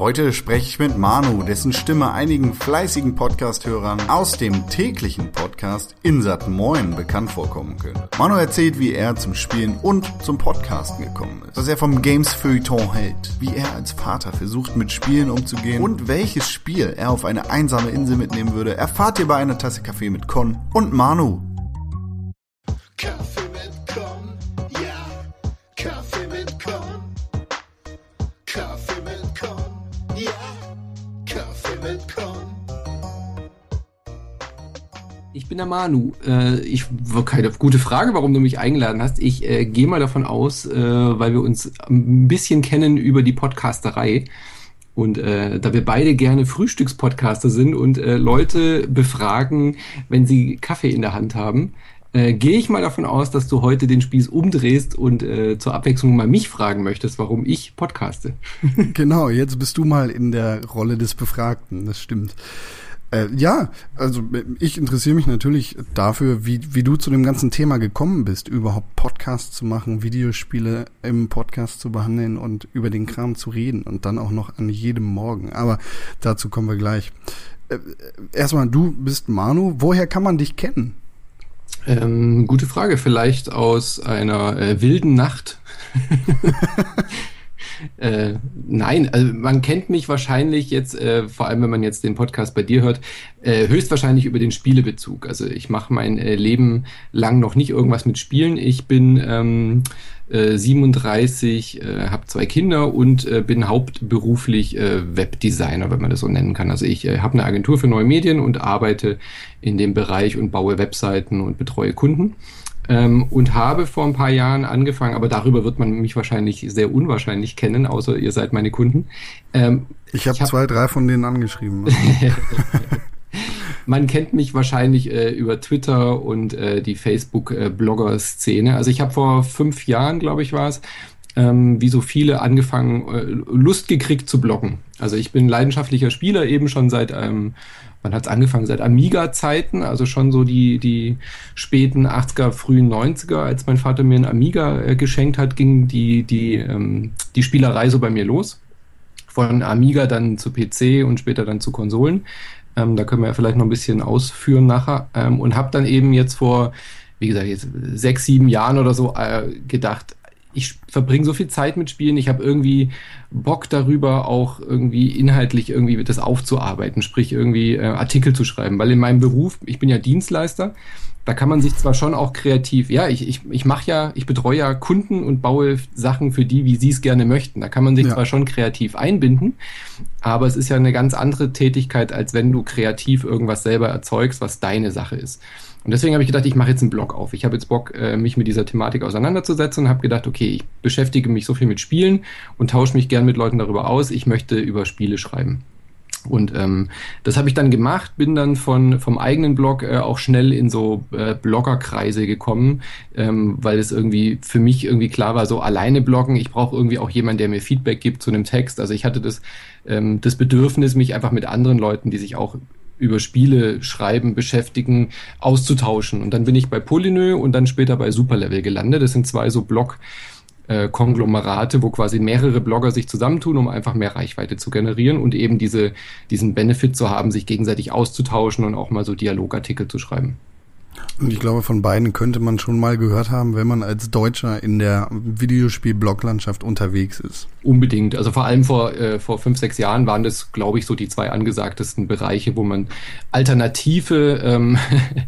Heute spreche ich mit Manu, dessen Stimme einigen fleißigen Podcast-Hörern aus dem täglichen Podcast Insat Moin bekannt vorkommen könnte. Manu erzählt, wie er zum Spielen und zum Podcasten gekommen ist, was er vom Games Feuilleton hält, wie er als Vater versucht mit Spielen umzugehen und welches Spiel er auf eine einsame Insel mitnehmen würde, erfahrt ihr bei einer Tasse Kaffee mit Con und Manu. Manu. Äh, ich keine gute Frage, warum du mich eingeladen hast. Ich äh, gehe mal davon aus, äh, weil wir uns ein bisschen kennen über die Podcasterei. Und äh, da wir beide gerne Frühstückspodcaster sind und äh, Leute befragen, wenn sie Kaffee in der Hand haben, äh, gehe ich mal davon aus, dass du heute den Spieß umdrehst und äh, zur Abwechslung mal mich fragen möchtest, warum ich podcaste. Genau, jetzt bist du mal in der Rolle des Befragten, das stimmt. Äh, ja, also ich interessiere mich natürlich dafür, wie, wie du zu dem ganzen Thema gekommen bist, überhaupt Podcasts zu machen, Videospiele im Podcast zu behandeln und über den Kram zu reden und dann auch noch an jedem Morgen. Aber dazu kommen wir gleich. Äh, erstmal, du bist Manu. Woher kann man dich kennen? Ähm, gute Frage. Vielleicht aus einer äh, wilden Nacht. äh, nein, also man kennt mich wahrscheinlich jetzt, äh, vor allem wenn man jetzt den Podcast bei dir hört, äh, höchstwahrscheinlich über den Spielebezug. Also ich mache mein äh, Leben lang noch nicht irgendwas mit Spielen. Ich bin ähm, äh, 37, äh, habe zwei Kinder und äh, bin hauptberuflich äh, Webdesigner, wenn man das so nennen kann. Also ich äh, habe eine Agentur für neue Medien und arbeite in dem Bereich und baue Webseiten und betreue Kunden. Ähm, und habe vor ein paar Jahren angefangen, aber darüber wird man mich wahrscheinlich sehr unwahrscheinlich kennen, außer ihr seid meine Kunden. Ähm, Ich habe hab- zwei, drei von denen angeschrieben. Man kennt mich wahrscheinlich äh, über Twitter und äh, die Facebook-Blogger-Szene. Also ich habe vor fünf Jahren, glaube ich, war es, ähm, wie so viele angefangen, äh, Lust gekriegt zu bloggen. Also ich bin leidenschaftlicher Spieler, eben schon seit, ähm, wann hat's angefangen? Seit Amiga-Zeiten, also schon so die, die späten 80er, frühen 90er, als mein Vater mir einen Amiga äh, geschenkt hat, ging die, die, ähm, die Spielerei so bei mir los. Von Amiga dann zu PC und später dann zu Konsolen. Ähm, da können wir ja vielleicht noch ein bisschen ausführen nachher. Ähm, und habe dann eben jetzt vor, wie gesagt, jetzt sechs, sieben Jahren oder so äh, gedacht, ich verbringe so viel Zeit mit Spielen, ich habe irgendwie Bock darüber, auch irgendwie inhaltlich irgendwie das aufzuarbeiten, sprich irgendwie äh, Artikel zu schreiben. Weil in meinem Beruf, ich bin ja Dienstleister, da kann man sich zwar schon auch kreativ, ja, ich, ich, ich mache ja, ich betreue ja Kunden und baue Sachen für die, wie sie es gerne möchten. Da kann man sich Ja. zwar schon kreativ einbinden, aber es ist ja eine ganz andere Tätigkeit, als wenn du kreativ irgendwas selber erzeugst, was deine Sache ist. Und deswegen habe ich gedacht, ich mache jetzt einen Blog auf. Ich habe jetzt Bock, äh, mich mit dieser Thematik auseinanderzusetzen und habe gedacht, okay, ich beschäftige mich so viel mit Spielen und tausche mich gern mit Leuten darüber aus. Ich möchte über Spiele schreiben. Und ähm, das habe ich dann gemacht, bin dann von vom eigenen Blog äh, auch schnell in so äh, Bloggerkreise gekommen, ähm, weil es irgendwie für mich irgendwie klar war, so alleine bloggen, ich brauche irgendwie auch jemanden, der mir Feedback gibt zu einem Text. Also ich hatte das, ähm, das Bedürfnis, mich einfach mit anderen Leuten, die sich auch über Spiele schreiben, beschäftigen, auszutauschen. Und dann bin ich bei Polynö und dann später bei Superlevel gelandet. Das sind zwei so Blog Konglomerate, wo quasi mehrere Blogger sich zusammentun, um einfach mehr Reichweite zu generieren und eben diese, diesen Benefit zu haben, sich gegenseitig auszutauschen und auch mal so Dialogartikel zu schreiben. Und ich glaube, von beiden könnte man schon mal gehört haben, wenn man als Deutscher in der Videospiel-Bloglandschaft unterwegs ist. Unbedingt. Also vor allem vor, äh, vor fünf, sechs Jahren waren das, glaube ich, so die zwei angesagtesten Bereiche, wo man alternative, ähm,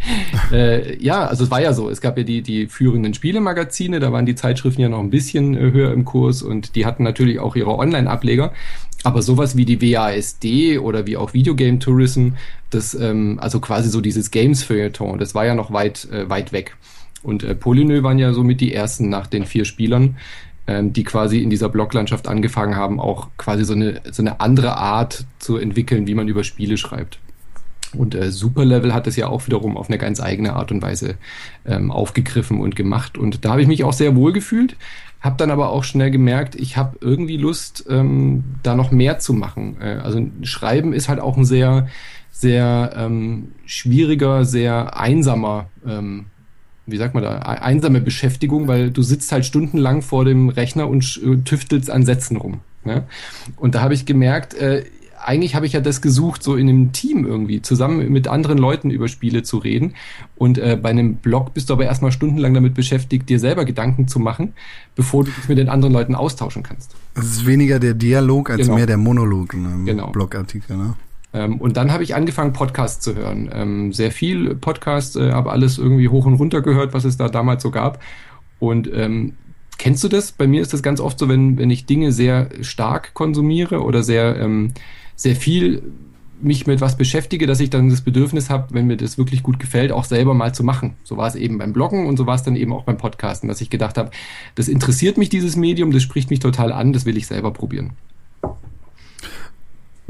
äh, ja, also es war ja so, es gab ja die, die führenden Spielemagazine, da waren die Zeitschriften ja noch ein bisschen äh, höher im Kurs und die hatten natürlich auch ihre Online-Ableger. Aber sowas wie die WASD oder wie auch Videogame Tourism, das, ähm, also quasi so dieses Games-Feuilleton, das war ja noch weit, äh, weit weg. Und äh, Polynö waren ja somit die ersten nach den vier Spielern, ähm, die quasi in dieser Bloglandschaft angefangen haben, auch quasi so eine, so eine andere Art zu entwickeln, wie man über Spiele schreibt. Und äh, Superlevel hat es ja auch wiederum auf eine ganz eigene Art und Weise ähm, aufgegriffen und gemacht. Und da habe ich mich auch sehr wohl gefühlt, habe dann aber auch schnell gemerkt, ich habe irgendwie Lust, ähm, da noch mehr zu machen. Äh, also Schreiben ist halt auch ein sehr, sehr ähm, schwieriger, sehr einsamer ähm, wie sagt man da, e- einsame Beschäftigung, weil du sitzt halt stundenlang vor dem Rechner und tüftelst an Sätzen rum. Ne? Und da habe ich gemerkt, äh, eigentlich habe ich ja das gesucht, so in einem Team irgendwie, zusammen mit anderen Leuten über Spiele zu reden. Und äh, bei einem Blog bist du aber erstmal stundenlang damit beschäftigt, dir selber Gedanken zu machen, bevor du dich mit den anderen Leuten austauschen kannst. Es ist weniger der Dialog als Genau. mehr der Monolog in einem Genau. Blogartikel. Ne? Ähm, und dann habe ich angefangen, Podcasts zu hören. Ähm, sehr viel Podcasts, äh, habe alles irgendwie hoch und runter gehört, was es da damals so gab. Und ähm, kennst du das? Bei mir ist das ganz oft so, wenn, wenn ich Dinge sehr stark konsumiere oder sehr, ähm, sehr viel mich mit was beschäftige, dass ich dann das Bedürfnis habe, wenn mir das wirklich gut gefällt, auch selber mal zu machen. So war es eben beim Bloggen und so war es dann eben auch beim Podcasten, dass ich gedacht habe, das interessiert mich, dieses Medium, das spricht mich total an, das will ich selber probieren.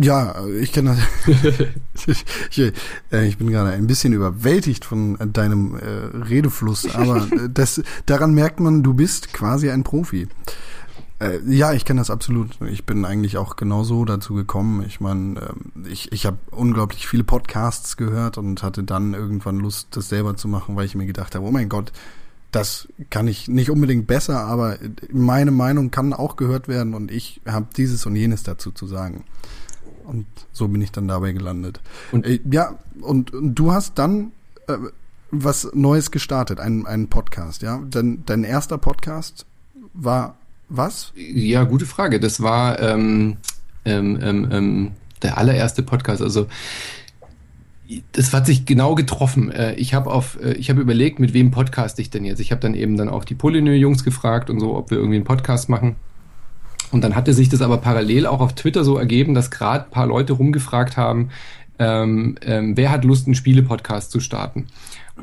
Ja, ich kenne das. ich, ich, äh, ich bin gerade ein bisschen überwältigt von äh, deinem äh, Redefluss, aber äh, das, daran merkt man, du bist quasi ein Profi. Ja, ich kenne das absolut. Ich bin eigentlich auch genauso dazu gekommen. Ich meine, ähm, ich, ich habe unglaublich viele Podcasts gehört und hatte dann irgendwann Lust, das selber zu machen, weil ich mir gedacht habe, oh mein Gott, das kann ich nicht unbedingt besser, aber meine Meinung kann auch gehört werden und ich habe dieses und jenes dazu zu sagen. Und so bin ich dann dabei gelandet. Und- äh, ja, und, und du hast dann äh, was Neues gestartet, einen, einen Podcast, ja? Dein, dein erster Podcast war was? Ja, gute Frage. Das war ähm, ähm, ähm, ähm, der allererste Podcast. Also das hat sich genau getroffen. Äh, Ich habe auf, äh, ich habe überlegt, mit wem podcast ich denn jetzt. Ich habe dann eben dann auch die Polynö-Jungs gefragt und so, ob wir irgendwie einen Podcast machen. Und dann hatte sich das aber parallel auch auf Twitter so ergeben, dass gerade paar Leute rumgefragt haben, ähm, ähm, wer hat Lust, einen Spiele-Podcast zu starten.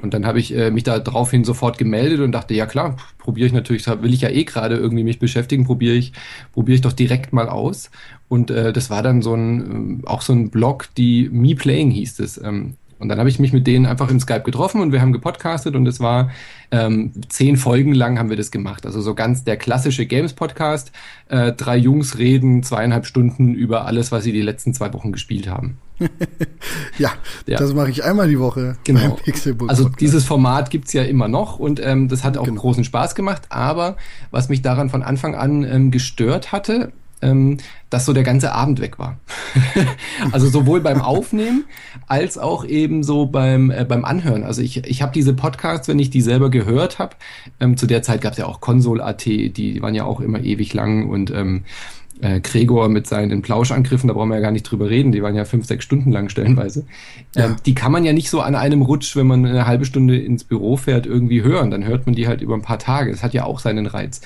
Und dann habe ich äh, mich da draufhin sofort gemeldet und dachte, ja klar, probiere ich natürlich, will ich ja eh gerade irgendwie mich beschäftigen, probiere ich, probiere ich doch direkt mal aus. Und äh, das war dann so ein, ähm, auch so ein Blog, die Me Playing hieß es. Ähm, und dann habe ich mich mit denen einfach im Skype getroffen und wir haben gepodcastet und es war ähm, zehn Folgen lang haben wir das gemacht. Also so ganz der klassische Games-Podcast. Äh, drei Jungs reden zweieinhalb Stunden über alles, was sie die letzten zwei Wochen gespielt haben. Ja, Ja. das mache ich einmal die Woche Genau. Also dieses Format gibt's ja immer noch und ähm, das hat auch Genau. großen Spaß gemacht. Aber was mich daran von Anfang an ähm, gestört hatte, ähm, dass so der ganze Abend weg war. also sowohl beim Aufnehmen als auch eben so beim, äh, beim Anhören. Also ich, ich habe diese Podcasts, wenn ich die selber gehört habe, ähm, zu der Zeit gab's ja auch Console.at, die waren ja auch immer ewig lang und ähm, äh, Gregor mit seinen Plauschangriffen, da brauchen wir ja gar nicht drüber reden, die waren ja fünf, sechs Stunden lang stellenweise. Ja. Ähm, die kann man ja nicht so an einem Rutsch, wenn man eine halbe Stunde ins Büro fährt, irgendwie hören. Dann hört man die halt über ein paar Tage. Das hat ja auch seinen Reiz.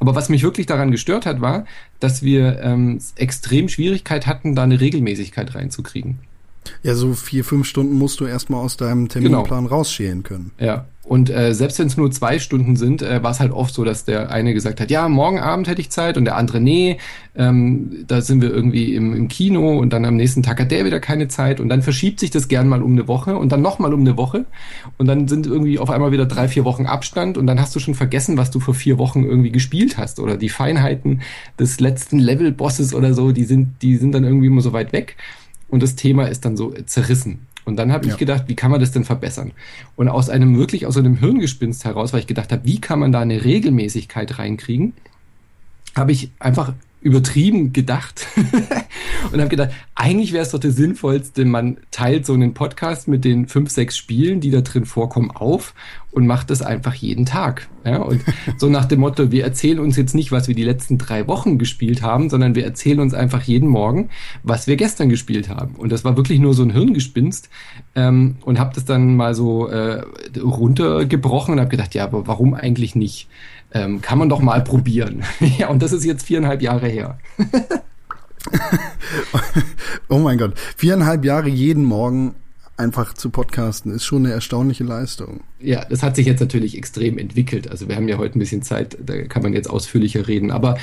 Aber was mich wirklich daran gestört hat, war, dass wir ähm, extrem Schwierigkeit hatten, da eine Regelmäßigkeit reinzukriegen. Ja, so vier, fünf Stunden musst du erstmal aus deinem Terminplan rausschälen können. Ja. Und äh, selbst wenn es nur zwei Stunden sind, äh, war es halt oft so, dass der eine gesagt hat, ja, morgen Abend hätte ich Zeit und der andere, nee, ähm, da sind wir irgendwie im, im Kino und dann am nächsten Tag hat der wieder keine Zeit und dann verschiebt sich das gern mal um eine Woche und dann nochmal um eine Woche und dann sind irgendwie auf einmal wieder drei, vier Wochen Abstand und dann hast du schon vergessen, was du vor vier Wochen irgendwie gespielt hast oder die Feinheiten des letzten Level-Bosses oder so, die sind, die sind dann irgendwie immer so weit weg und das Thema ist dann so zerrissen. Und dann habe Ja. ich gedacht, wie kann man das denn verbessern? Und aus einem wirklich aus einem Hirngespinst heraus, weil ich gedacht habe, wie kann man da eine Regelmäßigkeit reinkriegen, habe ich einfach übertrieben gedacht und habe gedacht, eigentlich wäre es doch das Sinnvollste, man teilt so einen Podcast mit den fünf, sechs Spielen, die da drin vorkommen, auf und macht das einfach jeden Tag. Ja, und so nach dem Motto, wir erzählen uns jetzt nicht, was wir die letzten drei Wochen gespielt haben, sondern wir erzählen uns einfach jeden Morgen, was wir gestern gespielt haben. Und das war wirklich nur so ein Hirngespinst ähm, und habe das dann mal so äh, runtergebrochen und habe gedacht, ja, aber warum eigentlich nicht? Ähm, kann man doch mal probieren. ja, und das ist jetzt viereinhalb Jahre her. Oh mein Gott, viereinhalb Jahre jeden Morgen einfach zu podcasten ist schon eine erstaunliche Leistung. Ja, das hat sich jetzt natürlich extrem entwickelt. Also wir haben ja heute ein bisschen Zeit, da kann man jetzt ausführlicher reden. Aber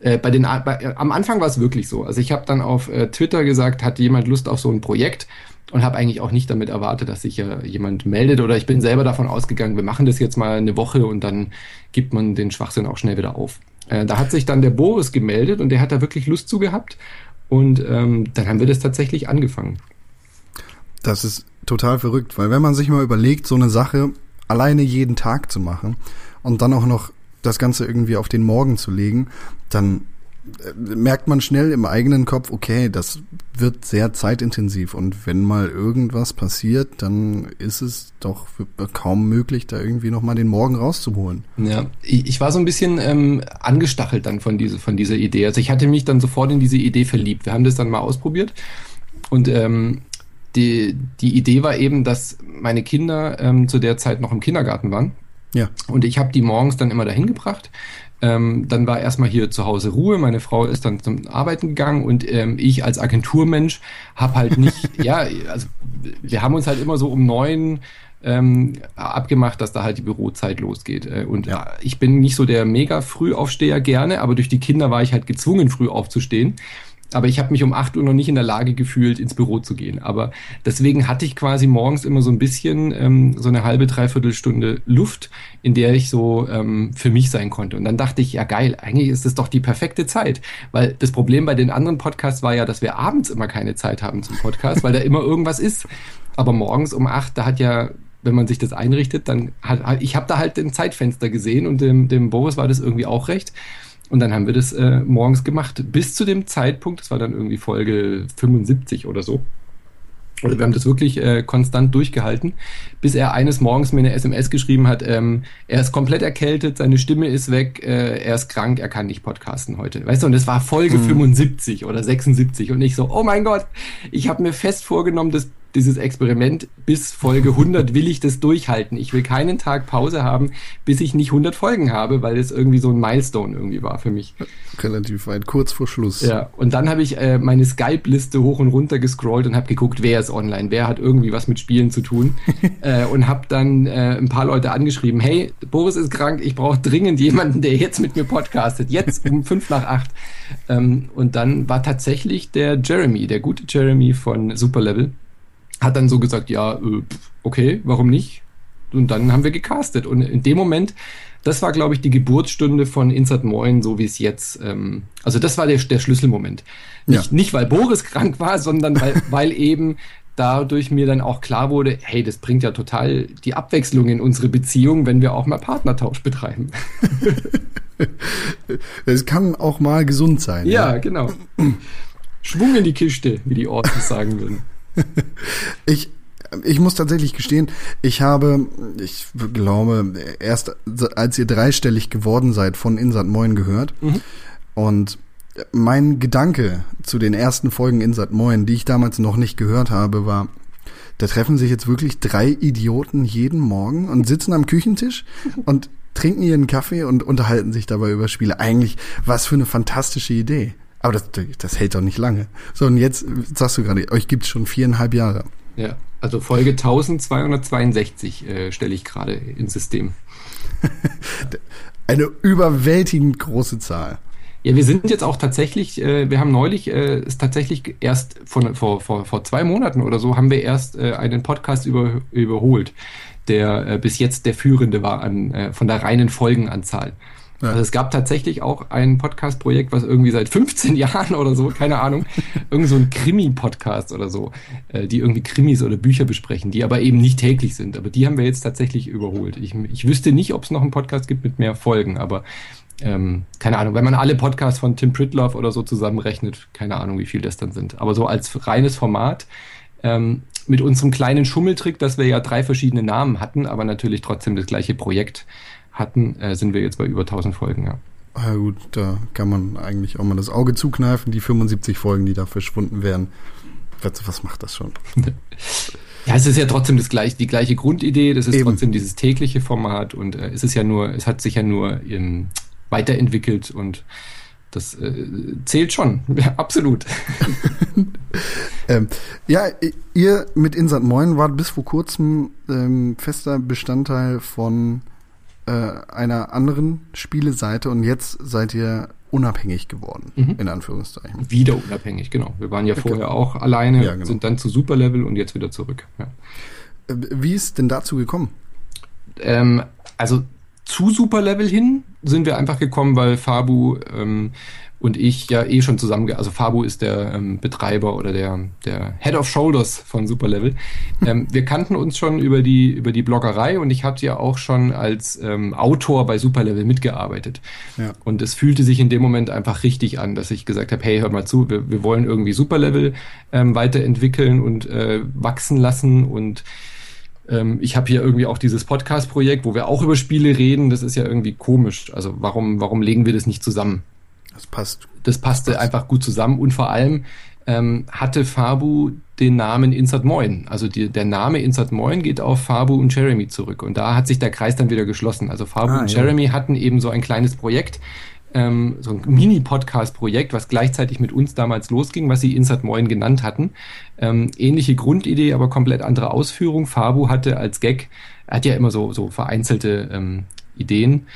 äh, bei den bei, äh, am Anfang war es wirklich so. Also ich habe dann auf äh, Twitter gesagt, hat jemand Lust auf so ein Projekt und habe eigentlich auch nicht damit erwartet, dass sich ja jemand meldet oder ich bin selber davon ausgegangen, wir machen das jetzt mal eine Woche und dann gibt man den Schwachsinn auch schnell wieder auf. Äh, da hat sich dann der Boris gemeldet und der hat da wirklich Lust zu gehabt und ähm, dann haben wir das tatsächlich angefangen. Das ist total verrückt, weil wenn man sich mal überlegt, so eine Sache alleine jeden Tag zu machen und dann auch noch das Ganze irgendwie auf den Morgen zu legen, dann äh, merkt man schnell im eigenen Kopf, okay, das wird sehr zeitintensiv und wenn mal irgendwas passiert, dann ist es doch kaum möglich, da irgendwie nochmal den Morgen rauszuholen. Ja, ich, war so ein bisschen ähm, angestachelt dann von, diese, von dieser Idee. Also ich hatte mich dann sofort in diese Idee verliebt. Wir haben das dann mal ausprobiert und ähm, die, die Idee war eben, dass meine Kinder ähm, zu der Zeit noch im Kindergarten waren. Ja. Und ich habe die morgens dann immer dahin gebracht. Ähm, dann war erstmal hier zu Hause Ruhe. Meine Frau ist dann zum Arbeiten gegangen und ähm, ich als Agenturmensch habe halt nicht, ja, also wir haben uns halt immer so um neun ähm, abgemacht, dass da halt die Bürozeit losgeht. Äh, und ja. ich bin nicht so der mega Frühaufsteher gerne, aber durch die Kinder war ich halt gezwungen, früh aufzustehen. Aber ich habe mich um 8 Uhr noch nicht in der Lage gefühlt, ins Büro zu gehen. Aber deswegen hatte ich quasi morgens immer so ein bisschen ähm, so eine halbe, dreiviertel Stunde Luft, in der ich so ähm, für mich sein konnte. Und dann dachte ich, ja geil, eigentlich ist das doch die perfekte Zeit. Weil das Problem bei den anderen Podcasts war ja, dass wir abends immer keine Zeit haben zum Podcast, weil da immer irgendwas ist. Aber morgens um 8, da hat ja wenn man sich das einrichtet, dann hat ich habe da halt ein Zeitfenster gesehen und dem, dem Boris war das irgendwie auch recht. Und dann haben wir das äh, morgens gemacht, bis zu dem Zeitpunkt, das war dann irgendwie Folge 75 oder so. Oder wir haben das wirklich äh, konstant durchgehalten, bis er eines Morgens mir eine SMS geschrieben hat, ähm, er ist komplett erkältet, seine Stimme ist weg, äh, er ist krank, er kann nicht podcasten heute. Weißt du, und das war Folge hm. 75 oder 76 und ich so, oh mein Gott, ich habe mir fest vorgenommen, das dieses Experiment bis Folge 100 will ich das durchhalten. Ich will keinen Tag Pause haben, bis ich nicht 100 Folgen habe, weil es irgendwie so ein Milestone irgendwie war für mich. Relativ weit, kurz vor Schluss. Ja, und dann habe ich äh, meine Skype-Liste hoch und runter gescrollt und habe geguckt, wer ist online, wer hat irgendwie was mit Spielen zu tun äh, und habe dann äh, ein paar Leute angeschrieben, hey, Boris ist krank, ich brauche dringend jemanden, der jetzt mit mir podcastet, jetzt um fünf nach acht. Ähm, und dann war tatsächlich der Jeremy, der gute Jeremy von Superlevel, hat dann so gesagt, ja, äh, okay, warum nicht? Und dann haben wir gecastet. Und in dem Moment, das war, glaube ich, die Geburtsstunde von Insert Moin, so wie es jetzt, ähm, also das war der, der Schlüsselmoment. Nicht, ja. nicht, weil Boris krank war, sondern weil, weil eben dadurch mir dann auch klar wurde, hey, das bringt ja total die Abwechslung in unsere Beziehung, wenn wir auch mal Partnertausch betreiben. Es kann auch mal gesund sein. Ja, ja. genau. Schwung in die Kiste, wie die Orten sagen würden. ich, ich muss tatsächlich gestehen, ich habe, ich glaube, erst als ihr dreistellig geworden seid, von Insat Moin gehört. Mhm. Und mein Gedanke zu den ersten Folgen Insat Moin, die ich damals noch nicht gehört habe, war, da treffen sich jetzt wirklich drei Idioten jeden Morgen und sitzen am Küchentisch und trinken ihren Kaffee und unterhalten sich dabei über Spiele. Eigentlich, was für eine fantastische Idee. Aber das, das hält doch nicht lange. So, und jetzt sagst du gerade, euch gibt's schon viereinhalb Jahre. Ja, also Folge 1262 äh, stelle ich gerade ins System. Eine überwältigend große Zahl. Ja, wir sind jetzt auch tatsächlich, äh, wir haben neulich, äh, ist tatsächlich erst von, vor, vor, vor zwei Monaten oder so, haben wir erst äh, einen Podcast über, überholt, der äh, bis jetzt der führende war an, äh, von der reinen Folgenanzahl. Ja. Also es gab tatsächlich auch ein Podcast-Projekt, was irgendwie seit 15 Jahren oder so, keine Ahnung, irgend so ein Krimi-Podcast oder so, äh, die irgendwie Krimis oder Bücher besprechen, die aber eben nicht täglich sind. Aber die haben wir jetzt tatsächlich überholt. Ich, ich wüsste nicht, ob es noch einen Podcast gibt mit mehr Folgen, aber ähm, keine Ahnung, wenn man alle Podcasts von Tim Pritloff oder so zusammenrechnet, keine Ahnung, wie viel das dann sind. Aber so als reines Format, ähm, mit unserem kleinen Schummeltrick, dass wir ja drei verschiedene Namen hatten, aber natürlich trotzdem das gleiche Projekt hatten, äh, sind wir jetzt bei über 1000 Folgen, ja. Ja gut, da kann man eigentlich auch mal das Auge zukneifen, die 75 Folgen, die da verschwunden wären. Was, was macht das schon? Ja, es ist ja trotzdem das gleiche, die gleiche Grundidee, das ist Eben. trotzdem dieses tägliche Format und äh, es ist ja nur, es hat sich ja nur ähm, weiterentwickelt und das äh, zählt schon, ja, absolut. ähm, ja, ihr mit Insat Moin wart bis vor kurzem ähm, fester Bestandteil von äh, einer anderen Spieleseite und jetzt seid ihr unabhängig geworden, mhm. in Anführungszeichen. Wieder unabhängig, genau. Wir waren ja okay. vorher auch alleine, ja, genau. sind dann zu Superlevel und jetzt wieder zurück. Ja. Äh, wie ist denn dazu gekommen? Ähm, also zu Superlevel hin sind wir einfach gekommen, weil Fabu ähm, und ich ja eh schon zusammen, also Fabu ist der ähm, Betreiber oder der, der Head of Shoulders von Superlevel. Ähm, wir kannten uns schon über die, über die Bloggerei und ich hatte ja auch schon als ähm, Autor bei Superlevel mitgearbeitet. Ja. Und es fühlte sich in dem Moment einfach richtig an, dass ich gesagt habe, hey, hör mal zu, wir, wir wollen irgendwie Superlevel ähm, weiterentwickeln und äh, wachsen lassen und ähm, ich habe hier irgendwie auch dieses Podcast-Projekt, wo wir auch über Spiele reden. Das ist ja irgendwie komisch. Also warum, warum legen wir das nicht zusammen? Das passt. Das passte das passt. einfach gut zusammen und vor allem ähm, hatte Fabu den Namen Insert Moin. Also die, der Name Insert Moin geht auf Fabu und Jeremy zurück und da hat sich der Kreis dann wieder geschlossen. Also Fabu ah, und ja. Jeremy hatten eben so ein kleines Projekt, ähm, so ein Mini-Podcast-Projekt, was gleichzeitig mit uns damals losging, was sie Insert Moin genannt hatten. Ähm, ähnliche Grundidee, aber komplett andere Ausführung. Fabu hatte als Gag, er hat ja immer so, so vereinzelte ähm, Ideen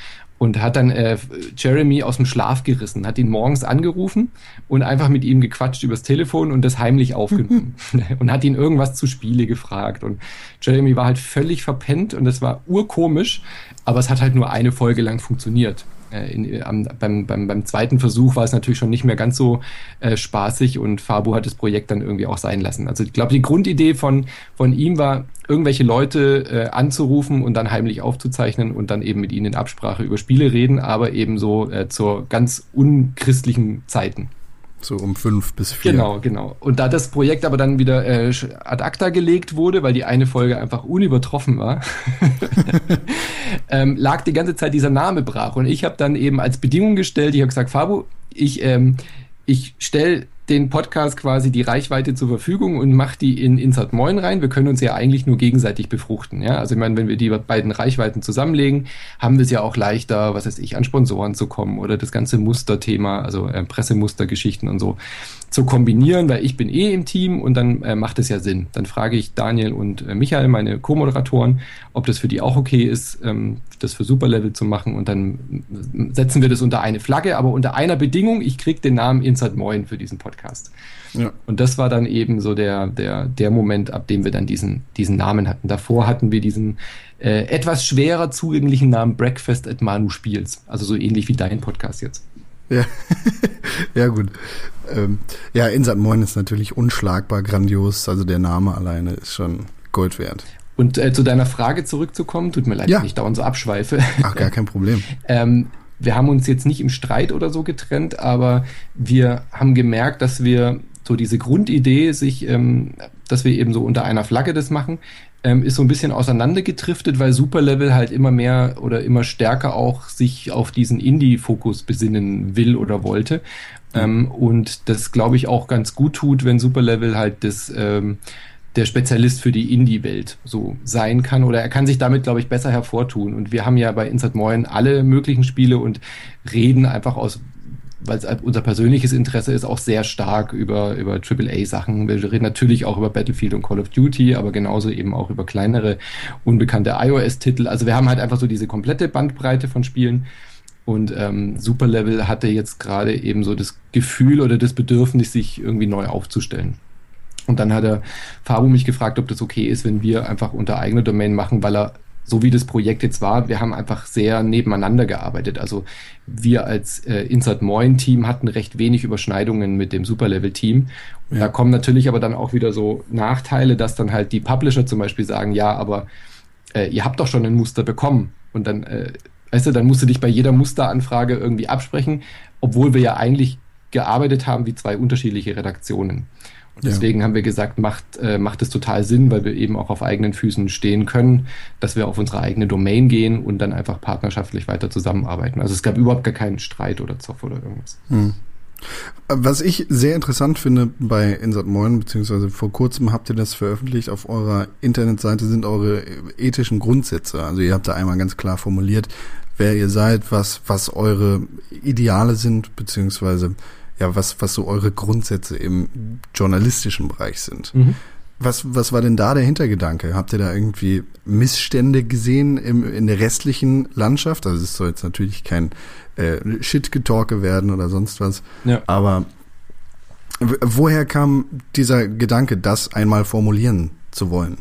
und hat dann äh, Jeremy aus dem Schlaf gerissen, hat ihn morgens angerufen und einfach mit ihm gequatscht übers Telefon und das heimlich aufgenommen und hat ihn irgendwas zu Spiele gefragt und Jeremy war halt völlig verpennt und das war urkomisch, aber es hat halt nur eine Folge lang funktioniert. Äh, in, am, beim, beim, beim zweiten Versuch war es natürlich schon nicht mehr ganz so äh, spaßig und Fabu hat das Projekt dann irgendwie auch sein lassen. Also ich glaube, die Grundidee von, von ihm war, irgendwelche Leute äh, anzurufen und dann heimlich aufzuzeichnen und dann eben mit ihnen in Absprache über Spiele reden, aber eben so äh, zur ganz unchristlichen Zeiten. So um fünf bis vier. Genau, genau. Und da das Projekt aber dann wieder äh, ad acta gelegt wurde, weil die eine Folge einfach unübertroffen war, ähm, lag die ganze Zeit dieser Name brach. Und ich habe dann eben als Bedingung gestellt, ich habe gesagt, Fabu, ich, ähm, ich stelle den Podcast quasi die Reichweite zur Verfügung und macht die in Insert Moin rein. Wir können uns ja eigentlich nur gegenseitig befruchten. Ja? Also ich meine, wenn wir die beiden Reichweiten zusammenlegen, haben wir es ja auch leichter, was weiß ich, an Sponsoren zu kommen oder das ganze Musterthema, also äh, Pressemustergeschichten und so zu kombinieren, weil ich bin eh im Team und dann äh, macht es ja Sinn. Dann frage ich Daniel und äh, Michael, meine Co-Moderatoren, ob das für die auch okay ist, ähm, das für Superlevel zu machen und dann setzen wir das unter eine Flagge, aber unter einer Bedingung, ich krieg den Namen Insert Moin für diesen Podcast. Ja. Und das war dann eben so der, der, der Moment, ab dem wir dann diesen, diesen Namen hatten. Davor hatten wir diesen äh, etwas schwerer zugänglichen Namen Breakfast at Manu Spiels. Also so ähnlich wie dein Podcast jetzt. Ja, ja gut. Ähm, ja, Insat Moin ist natürlich unschlagbar grandios. Also der Name alleine ist schon Gold wert. Und äh, zu deiner Frage zurückzukommen, tut mir leid, ja. wenn ich dauernd so abschweife. Ach, gar kein Problem. ähm, wir haben uns jetzt nicht im Streit oder so getrennt, aber wir haben gemerkt, dass wir so diese Grundidee, sich, ähm, dass wir eben so unter einer Flagge das machen, ähm, ist so ein bisschen auseinandergetriftet, weil Superlevel halt immer mehr oder immer stärker auch sich auf diesen Indie-Fokus besinnen will oder wollte. Ähm, und das, glaube ich, auch ganz gut tut, wenn Superlevel halt das ähm, der Spezialist für die Indie-Welt so sein kann oder er kann sich damit, glaube ich, besser hervortun. Und wir haben ja bei Insert Moin alle möglichen Spiele und reden einfach aus weil es unser persönliches Interesse ist, auch sehr stark über, über AAA-Sachen. Wir reden natürlich auch über Battlefield und Call of Duty, aber genauso eben auch über kleinere, unbekannte iOS-Titel. Also wir haben halt einfach so diese komplette Bandbreite von Spielen. Und ähm, Superlevel hatte jetzt gerade eben so das Gefühl oder das Bedürfnis, sich irgendwie neu aufzustellen. Und dann hat er Fabu mich gefragt, ob das okay ist, wenn wir einfach unter eigener Domain machen, weil er so wie das Projekt jetzt war, wir haben einfach sehr nebeneinander gearbeitet. Also wir als äh, Insert Moin Team hatten recht wenig Überschneidungen mit dem Superlevel Team. Ja. Da kommen natürlich aber dann auch wieder so Nachteile, dass dann halt die Publisher zum Beispiel sagen, ja, aber äh, ihr habt doch schon ein Muster bekommen. Und dann, äh, weißt du, dann musst du dich bei jeder Musteranfrage irgendwie absprechen, obwohl wir ja eigentlich gearbeitet haben wie zwei unterschiedliche Redaktionen. Und deswegen ja. haben wir gesagt, macht, äh, macht es total Sinn, weil wir eben auch auf eigenen Füßen stehen können, dass wir auf unsere eigene Domain gehen und dann einfach partnerschaftlich weiter zusammenarbeiten. Also es gab überhaupt gar keinen Streit oder Zoff oder irgendwas. Hm. Was ich sehr interessant finde bei Insert Moin, beziehungsweise vor kurzem habt ihr das veröffentlicht auf eurer Internetseite, sind eure ethischen Grundsätze. Also ihr habt da einmal ganz klar formuliert, wer ihr seid, was, was eure Ideale sind, beziehungsweise ja, was, was so eure Grundsätze im journalistischen Bereich sind. Mhm. Was, was war denn da der Hintergedanke? Habt ihr da irgendwie Missstände gesehen im, in der restlichen Landschaft? Also es soll jetzt natürlich kein äh, Shit-Getalke werden oder sonst was. Ja. Aber woher kam dieser Gedanke, das einmal formulieren zu wollen?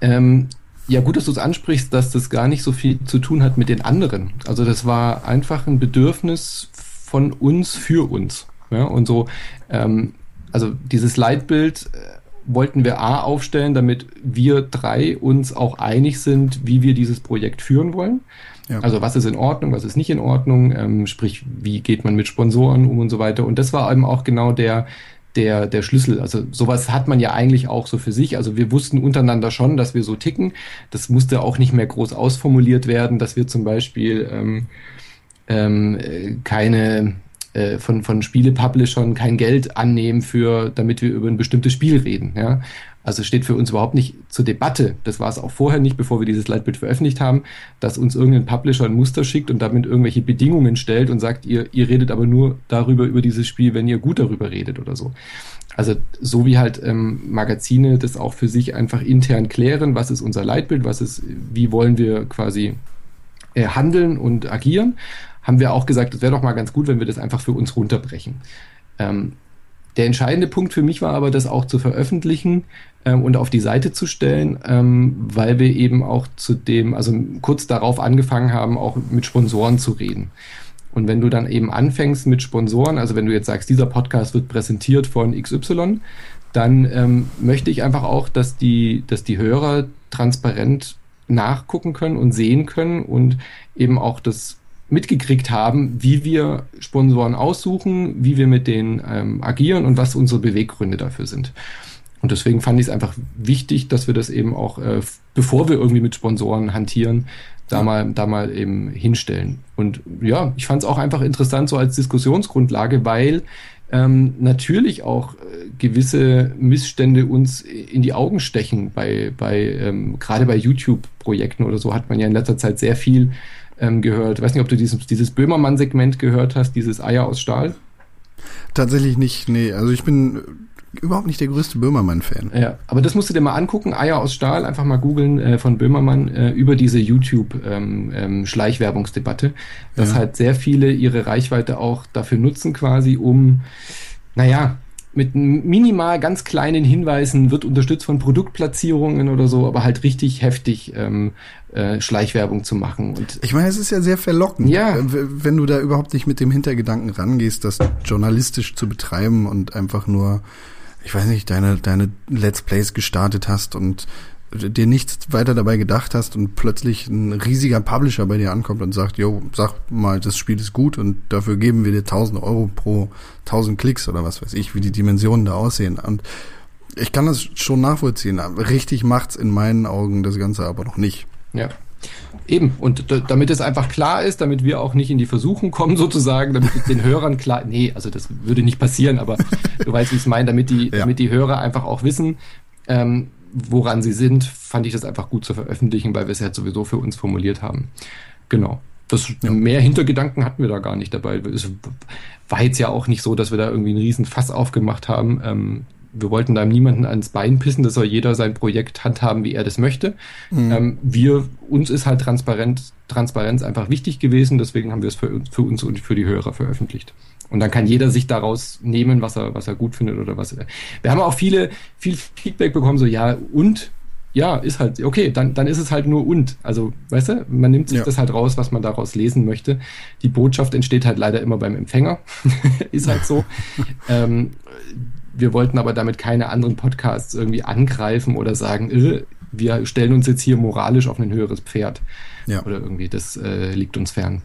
Ähm, Ja, gut, dass du es ansprichst, dass das gar nicht so viel zu tun hat mit den anderen. Also das war einfach ein Bedürfnis von uns für uns. Ja, und so, ähm, also dieses Leitbild äh, wollten wir A aufstellen, damit wir drei uns auch einig sind, wie wir dieses Projekt führen wollen. Ja. Also was ist in Ordnung, was ist nicht in Ordnung, ähm, sprich, wie geht man mit Sponsoren um und so weiter. Und das war eben auch genau der, der, der Schlüssel. Also sowas hat man ja eigentlich auch so für sich. Also wir wussten untereinander schon, dass wir so ticken. Das musste auch nicht mehr groß ausformuliert werden, dass wir zum Beispiel ähm, ähm, keine äh, von, von Spiele-Publishern kein Geld annehmen für, damit wir über ein bestimmtes Spiel reden. Ja? Also steht für uns überhaupt nicht zur Debatte. Das war es auch vorher nicht, bevor wir dieses Leitbild veröffentlicht haben, dass uns irgendein Publisher ein Muster schickt und damit irgendwelche Bedingungen stellt und sagt, ihr, ihr redet aber nur darüber über dieses Spiel, wenn ihr gut darüber redet oder so. Also so wie halt ähm, Magazine das auch für sich einfach intern klären, was ist unser Leitbild, was ist, wie wollen wir quasi äh, handeln und agieren, haben wir auch gesagt, es wäre doch mal ganz gut, wenn wir das einfach für uns runterbrechen. Ähm, der entscheidende Punkt für mich war aber, das auch zu veröffentlichen ähm, und auf die Seite zu stellen, ähm, weil wir eben auch zu dem, also kurz darauf angefangen haben, auch mit Sponsoren zu reden. Und wenn du dann eben anfängst mit Sponsoren, also wenn du jetzt sagst, dieser Podcast wird präsentiert von XY, dann ähm, möchte ich einfach auch, dass die, dass die Hörer transparent nachgucken können und sehen können und eben auch das mitgekriegt haben, wie wir Sponsoren aussuchen, wie wir mit denen ähm, agieren und was unsere Beweggründe dafür sind. Und deswegen fand ich es einfach wichtig, dass wir das eben auch, äh, bevor wir irgendwie mit Sponsoren hantieren, da mal, da mal eben hinstellen. Und ja, ich fand es auch einfach interessant so als Diskussionsgrundlage, weil ähm, natürlich auch äh, gewisse Missstände uns in die Augen stechen. Bei, bei ähm, gerade bei YouTube-Projekten oder so hat man ja in letzter Zeit sehr viel ähm, gehört. Ich weiß nicht, ob du dieses, dieses Böhmermann-Segment gehört hast, dieses Eier aus Stahl. Tatsächlich nicht, nee. Also ich bin überhaupt nicht der größte Böhmermann-Fan. Ja, aber das musst du dir mal angucken. Eier aus Stahl, einfach mal googeln äh, von Böhmermann äh, über diese YouTube-Schleichwerbungsdebatte, ähm, ähm, dass ja. halt sehr viele ihre Reichweite auch dafür nutzen, quasi, um, naja, mit minimal ganz kleinen Hinweisen wird unterstützt von Produktplatzierungen oder so, aber halt richtig heftig ähm, äh, Schleichwerbung zu machen. Und ich meine, es ist ja sehr verlockend, ja. Wenn du da überhaupt nicht mit dem Hintergedanken rangehst, das journalistisch zu betreiben und einfach nur, ich weiß nicht, deine, deine Let's Plays gestartet hast und dir nichts weiter dabei gedacht hast und plötzlich ein riesiger Publisher bei dir ankommt und sagt, jo, sag mal, das Spiel ist gut und dafür geben wir dir 1000 Euro pro 1000 Klicks oder was weiß ich, wie die Dimensionen da aussehen. Und ich kann das schon nachvollziehen. Richtig macht's in meinen Augen das Ganze aber noch nicht. Ja. Eben, und damit es einfach klar ist, damit wir auch nicht in die Versuchung kommen, sozusagen, damit den Hörern klar, nee, also das würde nicht passieren, aber du weißt, wie ich es meine, damit die, ja. damit die Hörer einfach auch wissen, ähm, woran sie sind, fand ich das einfach gut zu veröffentlichen, weil wir es ja sowieso für uns formuliert haben. Genau. Das ja. mehr Hintergedanken hatten wir da gar nicht dabei. Es war jetzt ja auch nicht so, dass wir da irgendwie einen riesen Fass aufgemacht haben. Ähm, wir wollten da niemanden ans Bein pissen, das soll jeder sein Projekt handhaben, wie er das möchte. Mhm. Ähm, wir, uns ist halt Transparenz einfach wichtig gewesen, deswegen haben wir es für, für uns und für die Hörer veröffentlicht. Und dann kann jeder sich daraus nehmen, was er, was er gut findet oder was er. Wir haben auch viele, viel Feedback bekommen, so ja, und ja, ist halt, okay, dann, dann ist es halt nur und. Also, weißt du, man nimmt sich ja. das halt raus, was man daraus lesen möchte. Die Botschaft entsteht halt leider immer beim Empfänger. ist halt so. ähm, wir wollten aber damit keine anderen Podcasts irgendwie angreifen oder sagen, äh, wir stellen uns jetzt hier moralisch auf ein höheres Pferd. Ja. Oder irgendwie, das äh, liegt uns fern.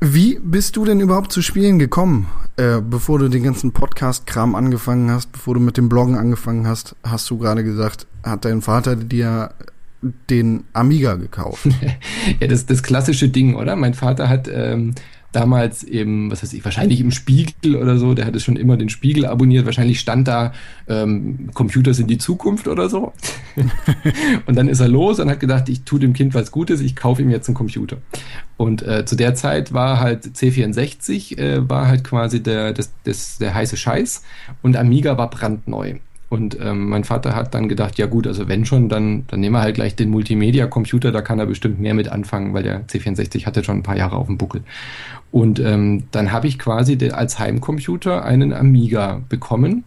Wie bist du denn überhaupt zu Spielen gekommen, äh, bevor du den ganzen Podcast-Kram angefangen hast, bevor du mit dem Bloggen angefangen hast, hast du gerade gesagt, hat dein Vater dir den Amiga gekauft? ja, das das klassische Ding, oder? Mein Vater hat ähm, damals eben, was weiß ich, wahrscheinlich im Spiegel oder so, der hatte schon immer den Spiegel abonniert, wahrscheinlich stand da ähm, Computer sind die Zukunft oder so. und dann ist er los und hat gedacht, ich tue dem Kind was Gutes, ich kaufe ihm jetzt einen Computer. Und äh, zu der Zeit war halt C64, äh, war halt quasi der, das, das, der heiße Scheiß und Amiga war brandneu. Und ähm, mein Vater hat dann gedacht, ja gut, also wenn schon, dann, dann nehmen wir halt gleich den Multimedia-Computer, da kann er bestimmt mehr mit anfangen, weil der C64 hatte schon ein paar Jahre auf dem Buckel. Und ähm, dann habe ich quasi als Heimcomputer einen Amiga bekommen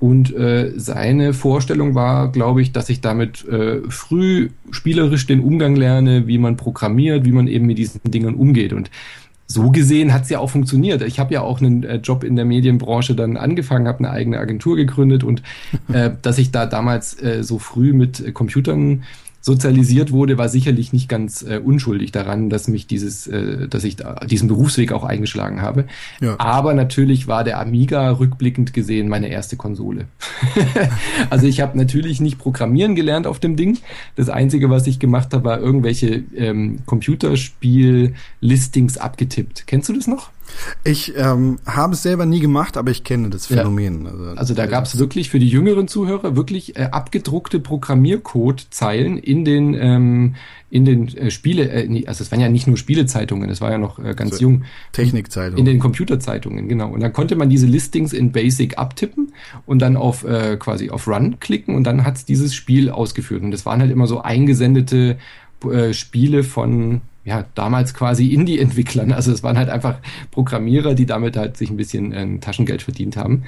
Und äh, seine Vorstellung war, glaube ich, dass ich damit äh, früh spielerisch den Umgang lerne, wie man programmiert, wie man eben mit diesen Dingen umgeht. Und so gesehen hat es ja auch funktioniert. Ich habe ja auch einen äh, Job in der Medienbranche dann angefangen, habe eine eigene Agentur gegründet und äh, dass ich da damals äh, so früh mit Computern sozialisiert wurde, war sicherlich nicht ganz äh, unschuldig daran, dass mich dieses, äh, dass ich da diesen Berufsweg auch eingeschlagen habe. Ja. Aber natürlich war der Amiga rückblickend gesehen meine erste Konsole. also ich habe natürlich nicht programmieren gelernt auf dem Ding. Das Einzige, was ich gemacht habe, war irgendwelche ähm, Computerspiel-Listings abgetippt. Kennst du das noch? Ich ähm, habe es selber nie gemacht, aber ich kenne das Phänomen. Ja. Also, also, da gab es wirklich für die jüngeren Zuhörer wirklich äh, abgedruckte Programmiercode-Zeilen in den ähm, in den äh, Spiele, äh, also es waren ja nicht nur Spielezeitungen, es war ja noch äh, ganz also jung. Technikzeitungen. In den Computerzeitungen, genau. Und dann konnte man diese Listings in Basic abtippen und dann auf äh, quasi auf Run klicken und dann hat's dieses Spiel ausgeführt. Und das waren halt immer so eingesendete äh, Spiele von ja, damals quasi Indie-Entwicklern. Also es waren halt einfach Programmierer, die damit halt sich ein bisschen äh, Taschengeld verdient haben.